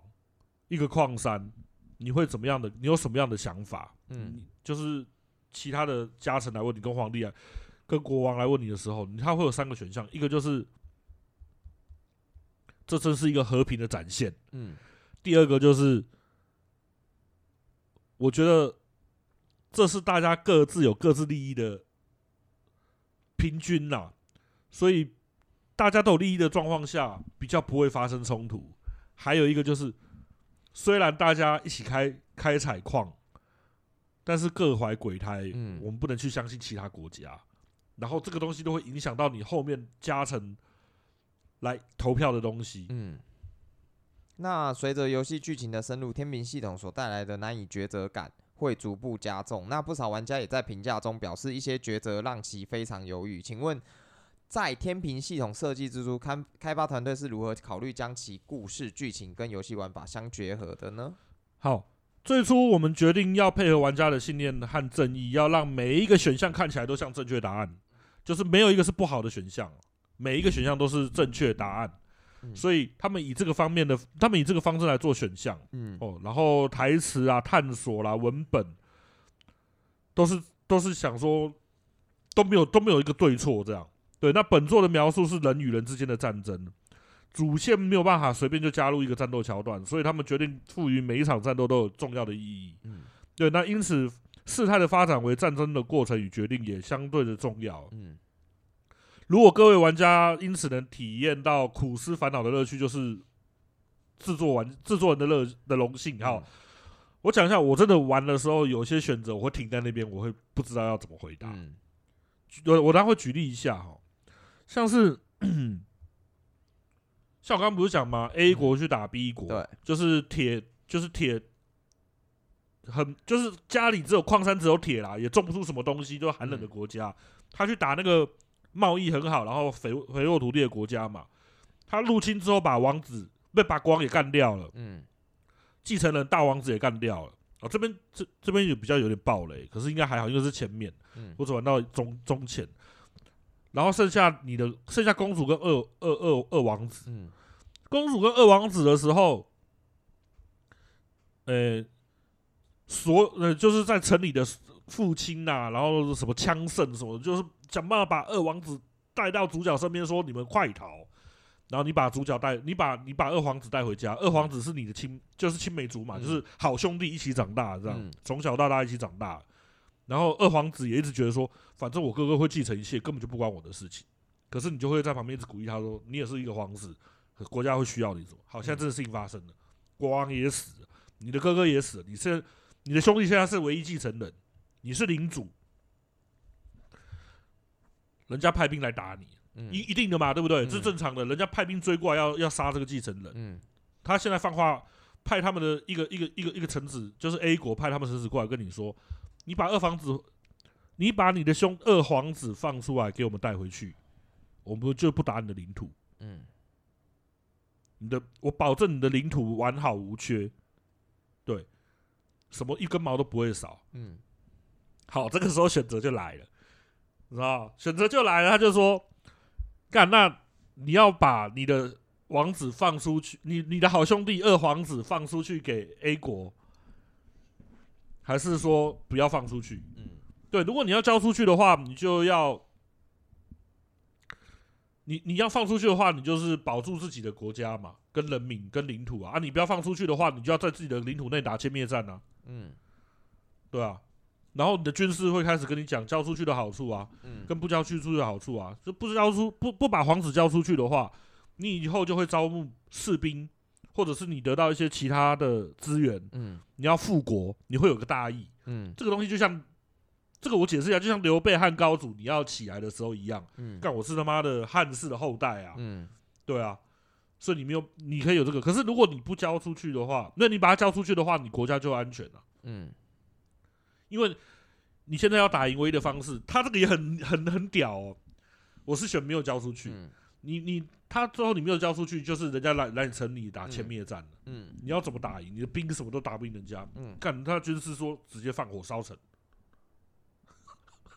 一个矿山，你会怎么样的？你有什么样的想法？嗯，就是其他的家臣来问你，跟皇帝啊，跟国王来问你的时候，他会有三个选项，一个就是，这真是一个和平的展现。嗯。第二个就是，我觉得这是大家各自有各自利益的平均呐，所以大家都有利益的状况下，比较不会发生冲突。还有一个就是，虽然大家一起开开采矿，但是各怀鬼胎，嗯，我们不能去相信其他国家，然后这个东西都会影响到你后面加成来投票的东西，嗯。那随着游戏剧情的深入，天平系统所带来的难以抉择感会逐步加重。那不少玩家也在评价中表示，一些抉择让其非常犹豫。请问，在天平系统设计之初，开开发团队是如何考虑将其故事剧情跟游戏玩法相结合的呢？好，最初我们决定要配合玩家的信念和正义，要让每一个选项看起来都像正确答案，就是没有一个是不好的选项，每一个选项都是正确答案。所以他们以这个方面的，他们以这个方式来做选项，嗯哦，然后台词啊、探索啦、文本，都是都是想说都没有都没有一个对错这样。对，那本作的描述是人与人之间的战争，主线没有办法随便就加入一个战斗桥段，所以他们决定赋予每一场战斗都有重要的意义。嗯，对，那因此事态的发展为战争的过程与决定也相对的重要。嗯。如果各位玩家因此能体验到苦思烦恼的乐趣，就是制作完制作人的乐的荣幸。哈，我讲一下，我真的玩的时候，有些选择我会停在那边，我会不知道要怎么回答。我我当然会举例一下哈，像是像我刚刚不是讲吗？A 国去打 B 国，对，就是铁，就是铁，很就是家里只有矿山，只有铁啦，也种不出什么东西，就寒冷的国家，他去打那个贸易很好，然后肥肥沃土地的国家嘛。他入侵之后，把王子被把国王给干掉了，嗯，继承人大王子也干掉了。哦，这边这这边也比较有点暴雷，可是应该还好，因为是前面，嗯，我只玩到中中前，然后剩下你的剩下公主跟二二二二王子，嗯，公主跟二王子的时候，呃，所呃就是在城里的父亲呐、啊，然后什么枪圣什么，就是想办法把二王子带到主角身边，说你们快逃。然后你把主角带，你把你把二皇子带回家。二皇子是你的亲，就是青梅竹马，嗯、就是好兄弟一起长大，这样、嗯、从小到大一起长大。然后二皇子也一直觉得说，反正我哥哥会继承一切，根本就不关我的事情。可是你就会在旁边一直鼓励他说，你也是一个皇子，国家会需要你什么？好，现在这个事情发生了，国王也死了，你的哥哥也死了，你是你的兄弟现在是唯一继承人，你是领主，人家派兵来打你。一一定的嘛，对不对？这是正常的，人家派兵追过来要要杀这个继承人。嗯，他现在放话派他们的一个一个一个一个臣子，就是 A 国派他们臣子过来跟你说，你把二皇子，你把你的兄二皇子放出来给我们带回去，我们就不打你的领土。嗯，你的我保证你的领土完好无缺，对，什么一根毛都不会少。嗯，好，这个时候选择就来了，你知道选择就来了，他就说。干，那你要把你的王子放出去，你你的好兄弟二皇子放出去给 A 国，还是说不要放出去？嗯，对，如果你要交出去的话，你就要，你你要放出去的话，你就是保住自己的国家嘛，跟人民跟领土啊，啊，你不要放出去的话，你就要在自己的领土内打歼灭战啊，嗯，对啊。然后你的军事会开始跟你讲交出去的好处啊，嗯，跟不交出去的好处啊，就不交出不不把皇子交出去的话，你以后就会招募士兵，或者是你得到一些其他的资源，嗯，你要复国，你会有个大义，嗯，这个东西就像这个我解释一下，就像刘备汉高祖你要起来的时候一样，嗯，干我是他妈的汉室的后代啊，嗯，对啊，所以你没有你可以有这个，可是如果你不交出去的话，那你把它交出去的话，你国家就安全了，嗯。因为你现在要打赢唯一的方式，他这个也很很很屌哦。我是选没有交出去，嗯、你你他最后你没有交出去，就是人家来来你城里打歼灭战了。嗯，你要怎么打赢？你的兵什么都打不赢人家。嗯，干他军师说直接放火烧城，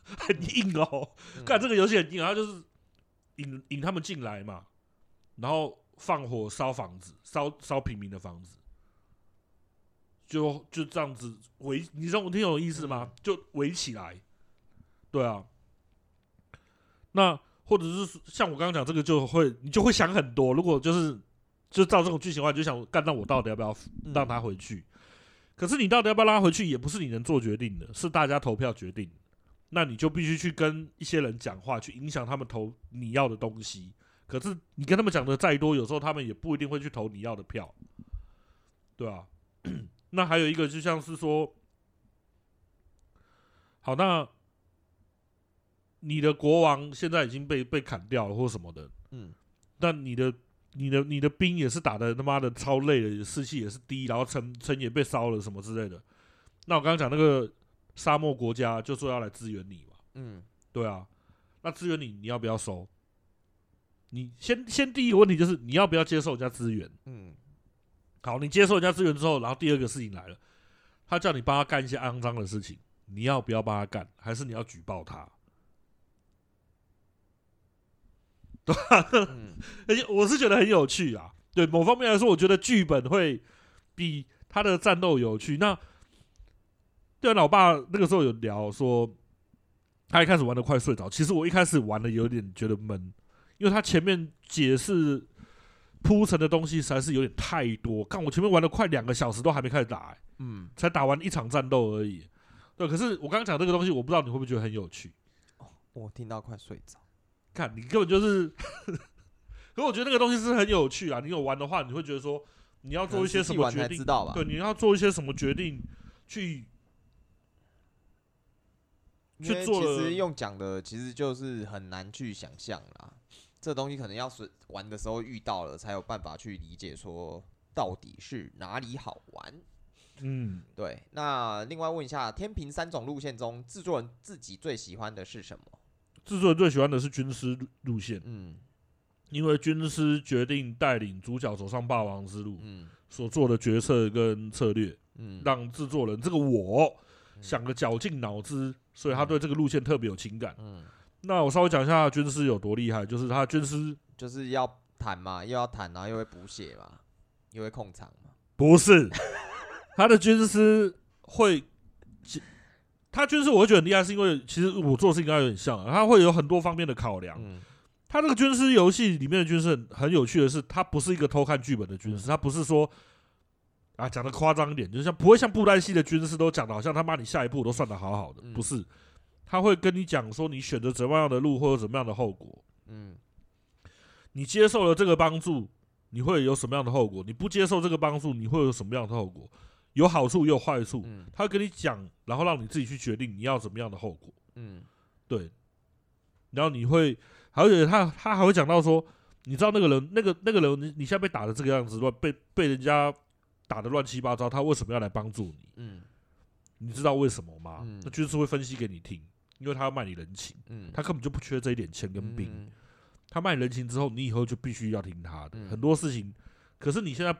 很硬哦。干、嗯、这个游戏很硬，他就是引引他们进来嘛，然后放火烧房子，烧烧平民的房子。就就这样子围，你知道我听有意思吗？就围起来，对啊。那或者是像我刚刚讲这个，就会你就会想很多。如果就是就照这种剧情的话，你就想干，到我到底要不要让他回去？嗯、可是你到底要不要让他回去，也不是你能做决定的，是大家投票决定。那你就必须去跟一些人讲话，去影响他们投你要的东西。可是你跟他们讲的再多，有时候他们也不一定会去投你要的票，对啊。那还有一个，就像是说，好，那你的国王现在已经被被砍掉了，或什么的，嗯，但你的、你的、你的兵也是打的他妈的超累的，士气也是低，然后城城也被烧了，什么之类的。那我刚刚讲那个沙漠国家就说要来支援你嘛，嗯，对啊，那支援你，你要不要收？你先先第一个问题就是你要不要接受人家支援？嗯。好，你接受人家资源之后，然后第二个事情来了，他叫你帮他干一些肮脏的事情，你要不要帮他干？还是你要举报他？对吧？嗯，而且我是觉得很有趣啊。对某方面来说，我觉得剧本会比他的战斗有趣。那对啊，老爸那个时候有聊说，他一开始玩的快睡着。其实我一开始玩的有点觉得闷，因为他前面解释。铺陈的东西实在是有点太多，看我前面玩了快两个小时都还没开始打，欸，嗯，才打完一场战斗而已。对，可是我刚刚讲这个东西，我不知道你会不会觉得很有趣。哦，我听到快睡着，看你根本就是，可我觉得那个东西是很有趣啊。你有玩的话，你会觉得说你要做一些什么决定？知道吧？对，你要做一些什么决定去去做？其实用讲的其实就是很难去想象啦。这东西可能要是玩的时候遇到了，才有办法去理解说到底是哪里好玩。嗯，对。那另外问一下，天平三种路线中，制作人自己最喜欢的是什么？制作人最喜欢的是军师路线。嗯，因为军师决定带领主角走上霸王之路。嗯，所做的决策跟策略，嗯，让制作人这个我想的绞尽脑汁，所以他对这个路线特别有情感。嗯。那我稍微讲一下军师有多厉害，就是他军师就是要弹嘛，又要弹，然后又会补血嘛，又会控场嘛。不是，他的军师会，他军事我会觉得很厉害，是因为其实我做事情跟他有点像，他会有很多方面的考量。嗯，他这个军师游戏里面的军师很很有趣的是，他不是一个偷看剧本的军师，他不是说啊讲的夸张一点，就像不会像布袋戏的军师都讲的好像他妈你下一步都算的好好的，不是。他会跟你讲说，你选择怎么样的路会有怎么样的后果。嗯，你接受了这个帮助，你会有什么样的后果？你不接受这个帮助，你会有什么样的后果？有好处也有坏处。嗯，他会跟你讲，然后让你自己去决定你要怎么样的后果。嗯，对。然后你会，而且他他还会讲到说，你知道那个人，那个那个人，你你现在被打的这个样子，乱被被人家打的乱七八糟，他为什么要来帮助你？嗯，你知道为什么吗？嗯，他就是会分析给你听。因为他要卖你人情，嗯，他根本就不缺这一点钱跟兵。嗯、他卖人情之后，你以后就必须要听他的、嗯、很多事情。可是你现在，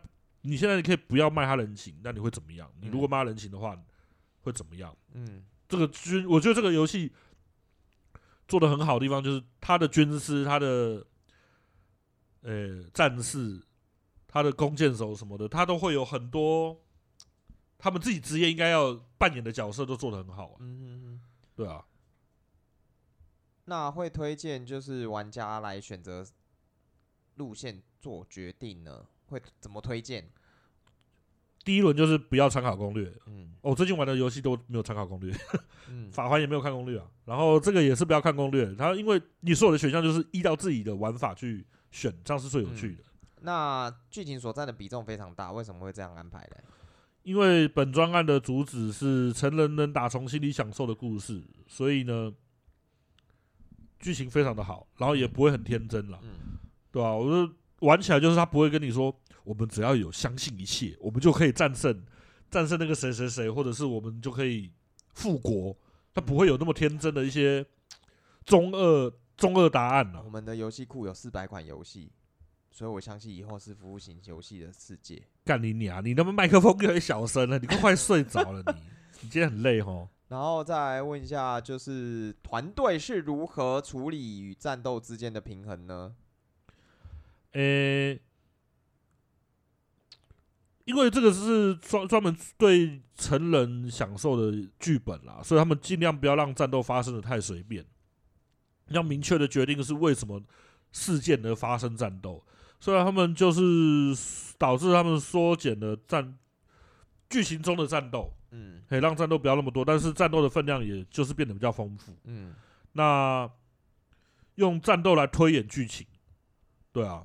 你现在你可以不要卖他人情，那你会怎么样？你如果卖他人情的话，会怎么样？嗯，这个军，我觉得这个游戏做的很好的地方就是他的军师、他的呃、欸、战士、他的弓箭手什么的，他都会有很多他们自己职业应该要扮演的角色都做的很好、啊。嗯，对啊。那会推荐就是玩家来选择路线做决定呢？会怎么推荐？第一轮就是不要参考攻略。嗯，我、哦、最近玩的游戏都没有参考攻略。嗯，法环也没有看攻略啊。然后这个也是不要看攻略，它因为你所有的选项就是依照自己的玩法去选，这样是最有趣的。嗯、那剧情所占的比重非常大，为什么会这样安排呢？因为本专案的主旨是成人能打从心里享受的故事，所以呢。剧情非常的好，然后也不会很天真了，嗯、对吧、啊？我说玩起来就是他不会跟你说，我们只要有相信一切，我们就可以战胜战胜那个谁谁谁，或者是我们就可以复国。他不会有那么天真的一些中二中二答案了。我们的游戏库有四百款游戏，所以我相信以后是服务型游戏的世界。干你娘！你那么麦克风越来越小声了，你都快睡着了你。你今天很累哦。然后再来问一下，就是团队是如何处理与战斗之间的平衡呢？诶、欸，因为这个是专专门对成人享受的剧本啦，所以他们尽量不要让战斗发生的太随便，要明确的决定是为什么事件而发生战斗，虽然他们就是导致他们缩减了战剧情中的战斗。嗯，可以让战斗不要那么多，但是战斗的分量也就是变得比较丰富。嗯，那用战斗来推演剧情，对啊。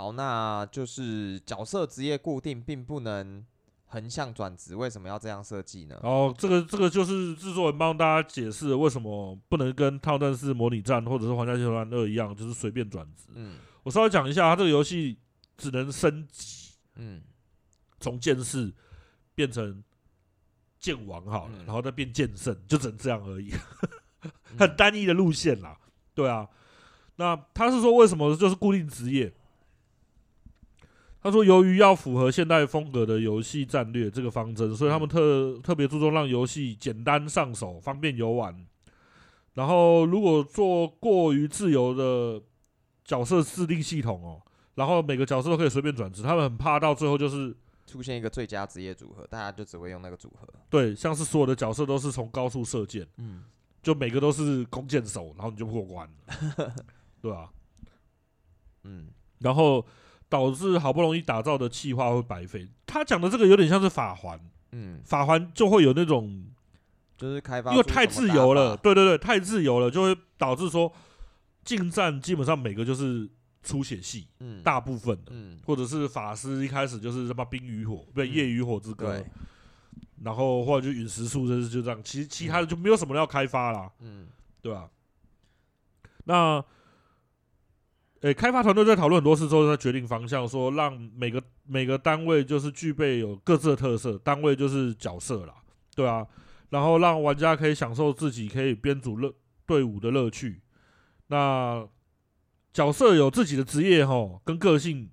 好，那就是角色职业固定，并不能横向转职，为什么要这样设计呢？哦，这个这个就是制作人帮大家解释为什么不能跟《套战士模拟战》或者是《皇家集团二》一样，就是随便转职。嗯，我稍微讲一下，它这个游戏只能升级。嗯。从剑士变成剑王好了，嗯、然后再变剑圣，就只能这样而已，很单一的路线啦。对啊，那他是说为什么就是固定职业？他说由于要符合现代风格的游戏战略这个方针，所以他们特特别注重让游戏简单上手、方便游玩。然后如果做过于自由的角色制定系统哦，然后每个角色都可以随便转职，他们很怕到最后就是。出现一个最佳职业组合，大家就只会用那个组合。对，像是所有的角色都是从高处射箭，嗯，就每个都是弓箭手，然后你就过关了，对啊，嗯，然后导致好不容易打造的气化会白费。他讲的这个有点像是法环，嗯，法环就会有那种，就是开发，因为太自由了，对对对，太自由了，就会导致说近战基本上每个就是。出血系，嗯，大部分的，嗯，或者是法师一开始就是什么冰与火，不对，夜与火之歌，然后或者就陨石术，就是就这样，其实其他的就没有什么要开发啦，嗯，对吧？那，诶、欸，开发团队在讨论很多次之后，他决定方向，说让每个每个单位就是具备有各自的特色，单位就是角色啦，对啊，然后让玩家可以享受自己可以编组乐队伍的乐趣。那角色有自己的职业吼，跟个性。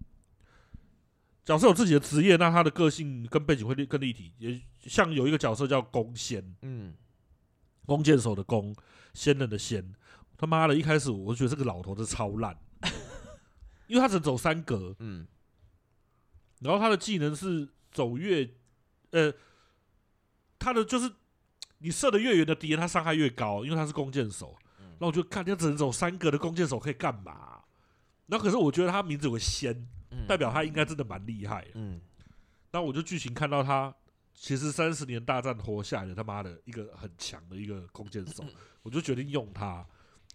角色有自己的职业，那他的个性跟背景会立更立体。也像有一个角色叫弓仙，嗯，弓箭手的弓，仙人的仙。他妈的，一开始我就觉得这个老头子超烂，因为他只走三格，嗯，然后他的技能是走越，呃，他的就是你射的越远的敌人，他伤害越高，因为他是弓箭手。那、嗯、我就看，他只能走三格的弓箭手可以干嘛？那可是我觉得他名字有个仙。代表他应该真的蛮厉害。嗯，那我就剧情看到他其实三十年大战活下来的他妈的一个很强的一个弓箭手，我就决定用他，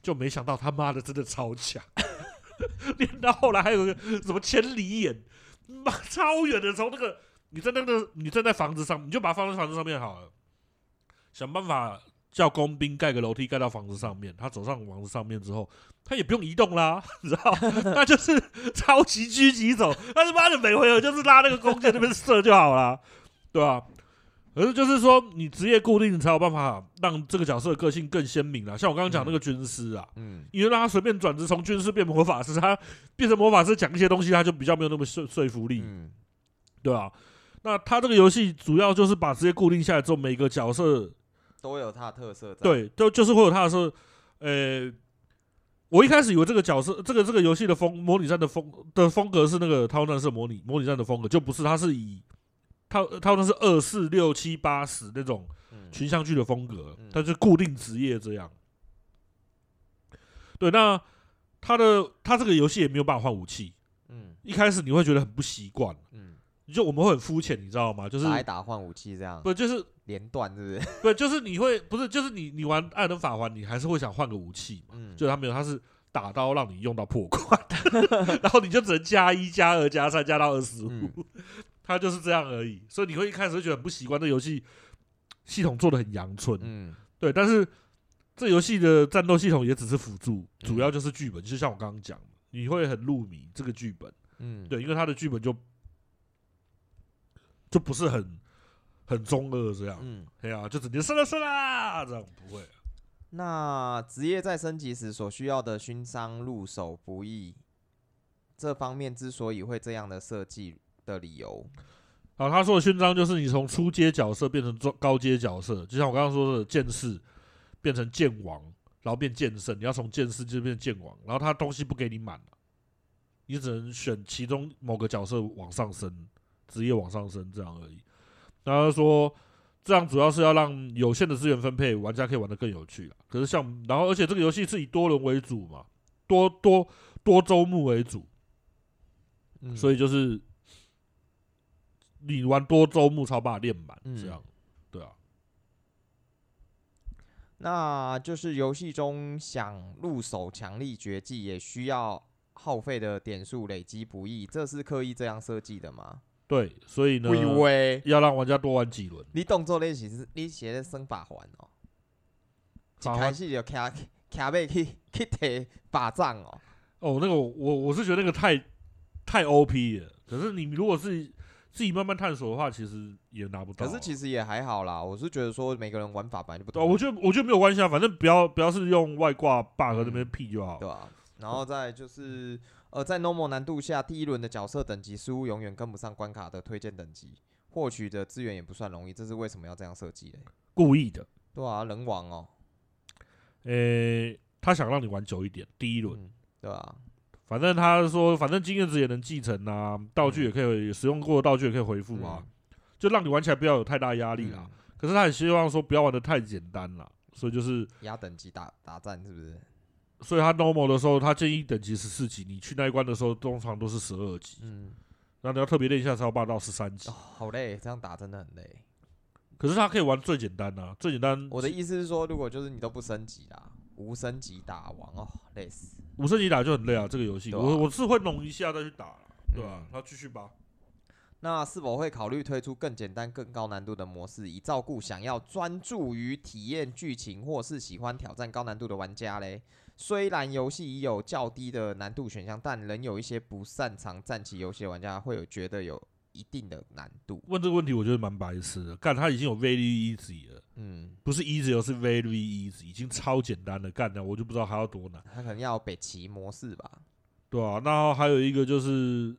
就没想到他妈的真的超强。练到后来还有个什么千里眼，妈超远的，从那个你在那个你站在房子上，你就把它放在房子上面好了，想办法。叫工兵盖个楼梯盖到房子上面，他走上房子上面之后，他也不用移动啦，你知道？他就是超级狙击手，他他妈的每回合就是拉那个弓箭那边射就好了，对吧？可是就是说，你职业固定，你才有办法让这个角色的个性更鲜明啦。像我刚刚讲那个军师啊，嗯，因为让他随便转职从军师变魔法师，他变成魔法师讲一些东西，他就比较没有那么说说服力，嗯，对啊？那他这个游戏主要就是把职业固定下来之后，每个角色。都有他的特色，对，都就是会有他的时候，呃，我一开始以为这个角色，这个这个游戏的风模拟战的风的风格是那个《太空战士》模拟模拟战的风格，就不是，它是以它它那是二四六七八十那种群像剧的风格，它、嗯、是固定职业这样。对，那他的他这个游戏也没有办法换武器，嗯，一开始你会觉得很不习惯，嗯，就我们会很肤浅，你知道吗？就是打一打换武器这样，不就是。连段是不是？对，就是你会不是，就是你你玩艾尔登法环，你还是会想换个武器嘛？嗯，就他没有，他是打刀让你用到破关，然后你就只能加一、加二、加三，加到二十五，他就是这样而已。所以你会一开始会觉得很不习惯，这游戏系统做的很阳春，嗯，对。但是这游戏的战斗系统也只是辅助，主要就是剧本。就像我刚刚讲，你会很入迷这个剧本，嗯，对，因为他的剧本就就不是很。很中二这样，嗯，对啊，就直接射啦射啦，这样不会。那职业在升级时所需要的勋章入手不易，这方面之所以会这样的设计的理由。好，他说的勋章就是你从初阶角色变成中高阶角色，就像我刚刚说的剑士变成剑王，然后变剑圣，你要从剑士就变剑王，然后他东西不给你满，你只能选其中某个角色往上升，职业往上升这样而已。然后说，这样主要是要让有限的资源分配，玩家可以玩得更有趣。可是像，然后而且这个游戏是以多人为主嘛，多多多周目为主，嗯、所以就是你玩多周目才把它练满，这样，嗯、对啊。那就是游戏中想入手强力绝技，也需要耗费的点数累积不易，这是刻意这样设计的吗？对，所以呢，要让玩家多玩几轮。你动作练习是你写的生法环哦，一开始就卡卡背去去提法杖哦。哦，那个我我是觉得那个太太 OP 了。可是你如果是自己慢慢探索的话，其实也拿不到。可是其实也还好啦。我是觉得说每个人玩法本来就不同。哦，我觉得我觉得没有关系啊，反正不要不要是用外挂 bug 那边 P 就好，对吧？然后再就是。呃在 normal 难度下，第一轮的角色等级似乎永远跟不上关卡的推荐等级，获取的资源也不算容易，这是为什么要这样设计嘞？故意的。对啊，人王哦。诶、欸，他想让你玩久一点，第一轮、嗯，对啊。反正他说，反正经验值也能继承啊，道具也可以、嗯、使用过的道具也可以回复啊，嗯、就让你玩起来不要有太大压力啦。嗯、可是他也希望说不要玩的太简单了，所以就是压等级打打战，是不是？所以他 normal 的时候，他建议等级十四级。你去那一关的时候，通常都是十二级。嗯，那你要特别练一下，才要霸到十三级。哦，好累，这样打真的很累。可是他可以玩最简单啊，最简单。我的意思是说，如果就是你都不升级啦，无升级打王哦，累死。无升级打就很累啊，这个游戏。啊、我我是会弄一下再去打，对吧、啊？那继、嗯、续吧。那是否会考虑推出更简单、更高难度的模式，以照顾想要专注于体验剧情或是喜欢挑战高难度的玩家嘞？虽然游戏已有较低的难度选项，但仍有一些不擅长战棋游戏的玩家会有觉得有一定的难度。问这个问题，我觉得蛮白痴的。干，他已经有 very easy 了，嗯，不是 easy，而是 very easy，已经超简单了。干的，我就不知道还要多难。他可能要北齐模式吧？对啊，那还有一个就是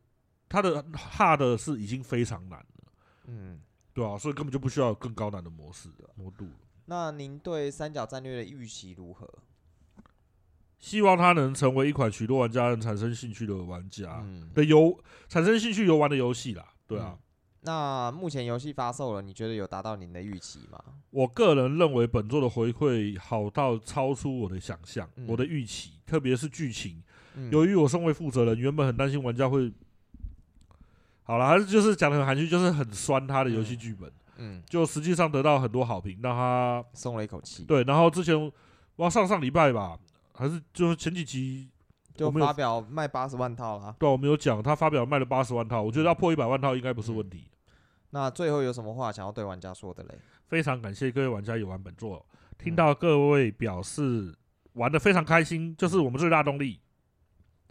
他的 hard 是已经非常难了，嗯，对啊，所以根本就不需要有更高难的模式的模度。那您对三角战略的预期如何？希望它能成为一款许多玩家能产生兴趣的玩家的游产生兴趣游玩的游戏啦。对啊，那目前游戏发售了，你觉得有达到您的预期吗？我个人认为本作的回馈好到超出我的想象，我的预期，特别是剧情。由于我身为负责人，原本很担心玩家会，好了，还是就是讲的很含蓄，就是很酸他的游戏剧本。嗯，就实际上得到很多好评，让他松了一口气。对，然后之前哇，上上礼拜吧，还是就是前几集就发表卖八十万套了。对，我们有讲他发表卖了八十万套，我觉得要破一百万套应该不是问题。那最后有什么话想要对玩家说的嘞？非常感谢各位玩家有玩本作，听到各位表示玩的非常开心，就是我们最大动力。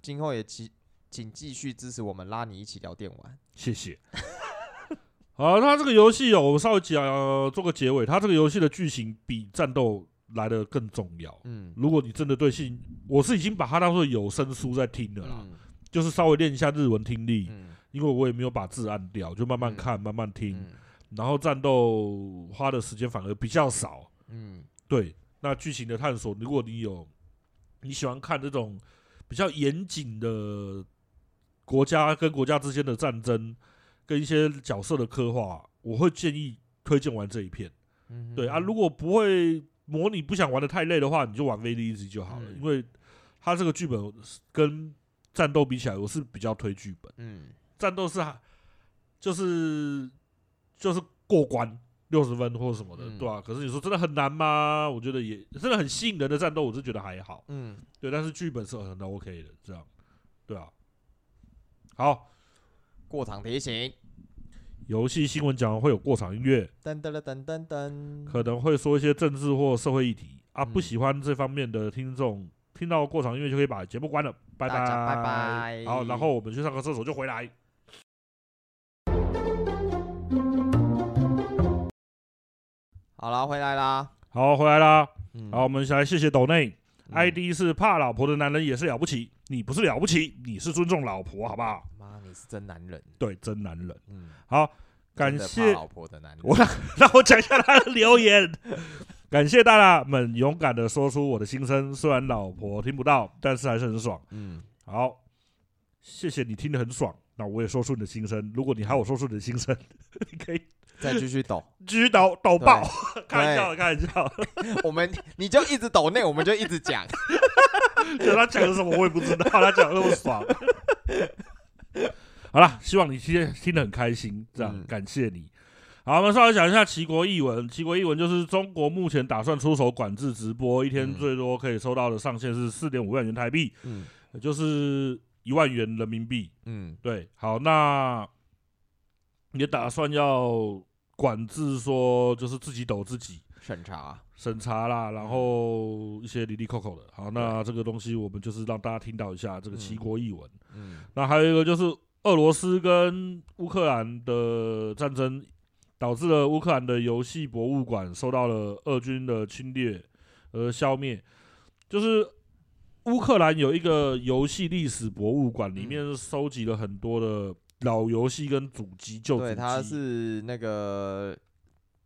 今后也请请继续支持我们，拉你一起聊电玩，谢谢。好，他这个游戏哦，我稍微讲、呃、做个结尾。它这个游戏的剧情比战斗来的更重要。嗯，如果你真的对性，我是已经把它当做有声书在听的啦，嗯、就是稍微练一下日文听力，嗯、因为我也没有把字按掉，就慢慢看，嗯、慢慢听。嗯、然后战斗花的时间反而比较少。嗯，对。那剧情的探索，如果你有你喜欢看这种比较严谨的国家跟国家之间的战争。跟一些角色的刻画，我会建议推荐完这一片。嗯、对啊，如果不会模拟，不想玩的太累的话，你就玩 Very Easy 就好了。嗯、因为它这个剧本跟战斗比起来，我是比较推剧本。嗯，战斗是就是就是过关六十分或者什么的，嗯、对吧、啊？可是你说真的很难吗？我觉得也真的很吸引人的战斗，我是觉得还好。嗯，对，但是剧本是很 OK 的，这样，对啊。好。过场提醒：游戏新闻讲会有过场音乐，噔噔噔噔噔，可能会说一些政治或社会议题啊。不喜欢这方面的听众，听到过场音乐就可以把节目关了。拜拜拜拜。好，然后我们去上个厕所就回来。好了，回来啦。好，回来啦。好，我们来谢谢斗内，ID 是怕老婆的男人也是了不起。你不是了不起，你是尊重老婆，好不好？妈，你是真男人，对，真男人。嗯，好，感谢老婆的男人。我 让我讲一下他的留言。感谢大家们勇敢的说出我的心声，虽然老婆听不到，但是还是很爽。嗯，好，谢谢你听得很爽。那我也说出你的心声。如果你喊我说出你的心声，你可以再继续抖，继续抖抖爆。开玩笑，开玩笑。我们你就一直抖那，我们就一直讲。就他讲的什么我也不知道，他讲的那么爽。好了，希望你今天听得很开心，这样、嗯、感谢你。好，我们稍微讲一下齐国译文。齐国译文就是中国目前打算出手管制直播，一天最多可以收到的上限是四点五万元台币，嗯，就是一万元人民币，嗯，对。好，那也打算要管制，说就是自己抖自己审查审查啦，然后一些离离扣扣的。好，那这个东西我们就是让大家听到一下这个齐国译文，嗯，那还有一个就是。俄罗斯跟乌克兰的战争导致了乌克兰的游戏博物馆受到了俄军的侵略而消灭。就是乌克兰有一个游戏历史博物馆，里面收集了很多的老游戏跟主机，旧主机。对，他是那个，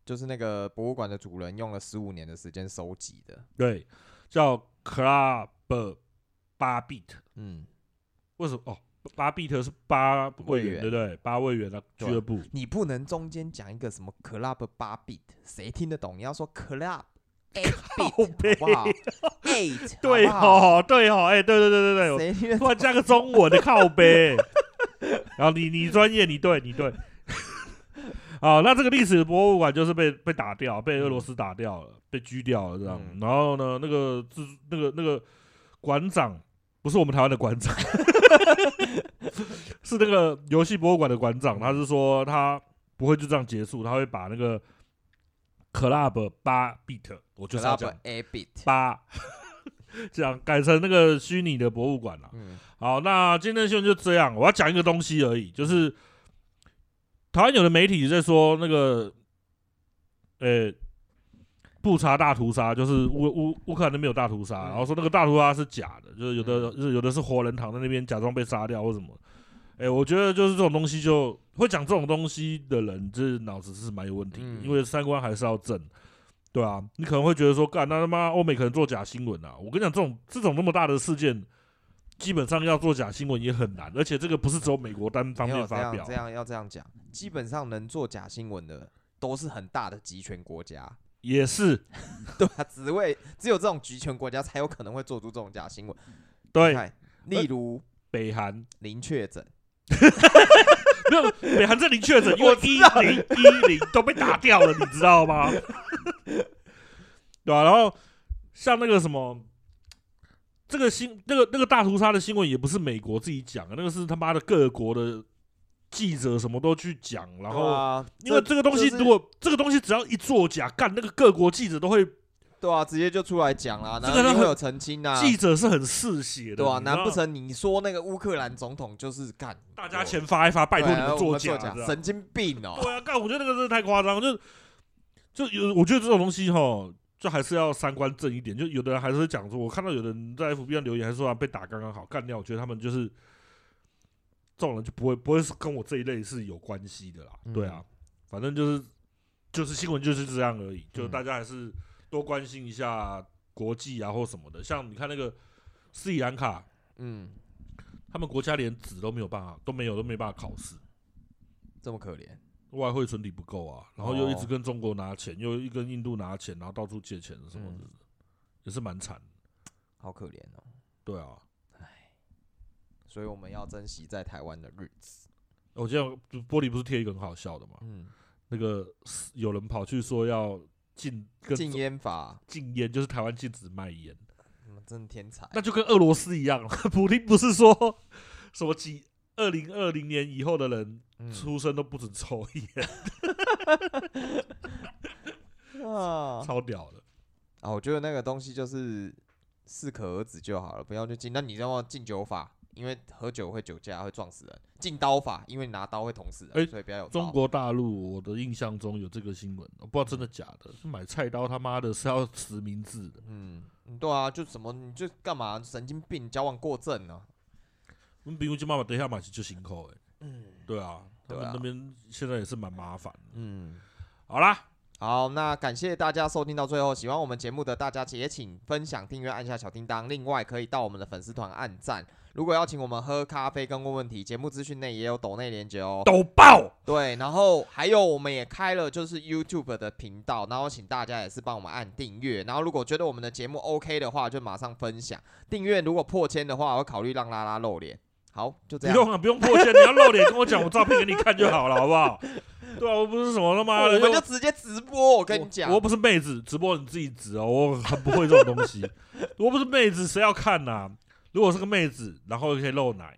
就是那个博物馆的主人用了十五年的时间收集的。对，叫 Club 八 bit。嗯，为什么？哦。八 bit 是八位元，对不对？八位元的俱乐部，你不能中间讲一个什么 club 八 bit，谁听得懂？你要说 club eight 好不好？eight，对哦，对哦，哎，对对对对对，突然加个中文的靠背，然后你你专业，你对你对，啊，那这个历史博物馆就是被被打掉，被俄罗斯打掉了，被狙掉了这样。然后呢，那个自那个那个馆长。不是我们台湾的馆长，是那个游戏博物馆的馆长。他是说他不会就这样结束，他会把那个 Club 八 bit，我就是要讲 A bit 八 讲改成那个虚拟的博物馆了。嗯，好，那今天的新闻就这样。我要讲一个东西而已，就是台湾有的媒体在说那个，呃、欸，布查大屠杀，就是乌乌乌克兰那边有大屠杀，嗯、然后说那个大屠杀是假的，就是有的、嗯、有的是活人躺在那边假装被杀掉或什么。哎、欸，我觉得就是这种东西就会讲这种东西的人，就是脑子是蛮有问题因为三观还是要正。对啊，你可能会觉得说，干那他妈欧美可能做假新闻啊！我跟你讲，这种这种那么大的事件，基本上要做假新闻也很难，而且这个不是只有美国单方面发表。这样，这样要这样讲，基本上能做假新闻的都是很大的集权国家。也是，对啊，只为只有这种集权国家才有可能会做出这种假新闻。对，例如北韩零确诊，没有北韩这零确诊，因为一零一零都被打掉了，你知道吗？对啊，然后像那个什么，这个新那个那个大屠杀的新闻也不是美国自己讲的，那个是他妈的各国的记者什么都去讲，然后因为这个东西如果这个东西只要一作假，干那个各国记者都会，对啊，直接就出来讲啦，这个会有澄清啊，记者是很嗜血的，对啊，难不成你说那个乌克兰总统就是干大家钱发一发，拜托你们作假，神经病哦，对啊，干我觉得那个真的太夸张，就。就有，我觉得这种东西哈，就还是要三观正一点。就有的人还是会讲说，我看到有的人在 FB 上留言，还是说被打刚刚好干掉。我觉得他们就是这种人，就不会不会是跟我这一类是有关系的啦。嗯、对啊，反正就是就是新闻就是这样而已。就大家还是多关心一下国际啊或什么的。像你看那个斯里兰卡，嗯，他们国家连纸都没有办法，都没有都没办法考试，这么可怜。外汇存底不够啊，然后又一直跟中国拿钱，哦、又一跟印度拿钱，然后到处借钱什么的，嗯、也是蛮惨，好可怜哦。对啊，唉，所以我们要珍惜在台湾的日子。我记得玻璃不是贴一个很好笑的吗？嗯，那个有人跑去说要禁禁烟法，禁烟就是台湾禁止卖烟，嗯，真的天才。那就跟俄罗斯一样，普京不是说什么几二零二零年以后的人。出生都不准抽烟，啊，超屌的啊！我觉得那个东西就是适可而止就好了，不要去禁。那你知道吗？禁酒法，因为喝酒会酒驾，会撞死人；禁刀法，因为拿刀会捅死人。欸、所以不要有。中国大陆，我的印象中有这个新闻，我不知道真的假的。是买菜刀，他妈的是要实名制的。嗯，对啊，就什么你就干嘛？神经病，交往过正呢？我们比如就妈妈等一下买就行口哎。嗯，对啊，对啊那边现在也是蛮麻烦。嗯，好啦，好，那感谢大家收听到最后，喜欢我们节目的大家也请分享、订阅、按下小叮当。另外，可以到我们的粉丝团按赞。如果要请我们喝咖啡跟问问题，节目资讯内也有抖内连结哦。抖爆！对，然后还有我们也开了就是 YouTube 的频道，然后请大家也是帮我们按订阅。然后如果觉得我们的节目 OK 的话，就马上分享订阅。如果破千的话，我会考虑让拉拉露脸。好，就这样。不用啊，不用破千，你要露脸跟我讲，我照片给你看就好了，好不好？对啊，我不是什么他妈的，我们就直接直播。我跟你讲，我不是妹子，直播你自己直哦，我很不会这种东西。我不是妹子，谁要看呐、啊？如果是个妹子，然后又可以露奶。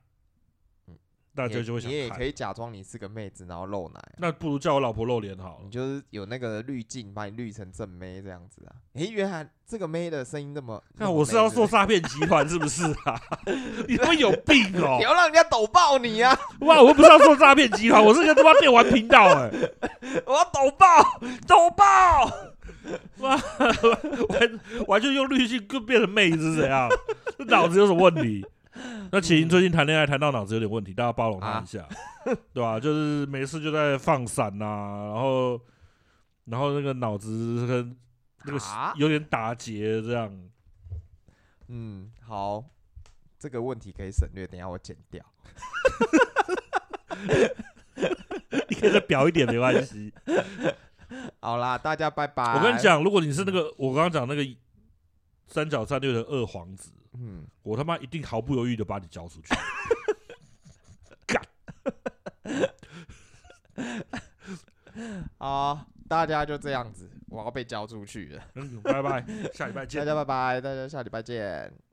大家就会想，你也可以假装你是个妹子，然后露奶。那不如叫我老婆露脸好了，你就是有那个滤镜，把你滤成正妹这样子啊？诶，原来这个妹的声音那么……那我是要做诈骗集团是不是啊？你他妈有病哦！你要让人家抖爆你啊！哇，我又不是要做诈骗集团，我是个他妈电玩频道哎！我要抖爆，抖爆！哇，完完全用滤镜更变成妹子是怎样？这脑子有什么问题？那麒麟最近谈恋爱谈到脑子有点问题，大家包容他一下，啊、对吧？就是没事就在放闪呐、啊，然后，然后那个脑子跟那个有点打结这样。嗯，好，这个问题可以省略，等一下我剪掉。你可以再表一点，没关系。好啦，大家拜拜。我跟你讲，如果你是那个我刚刚讲那个三角战略的二皇子。嗯，我他妈一定毫不犹豫的把你交出去。干！好，大家就这样子，我要被交出去了。嗯，拜拜，下礼拜见。大家拜拜，大家下礼拜见。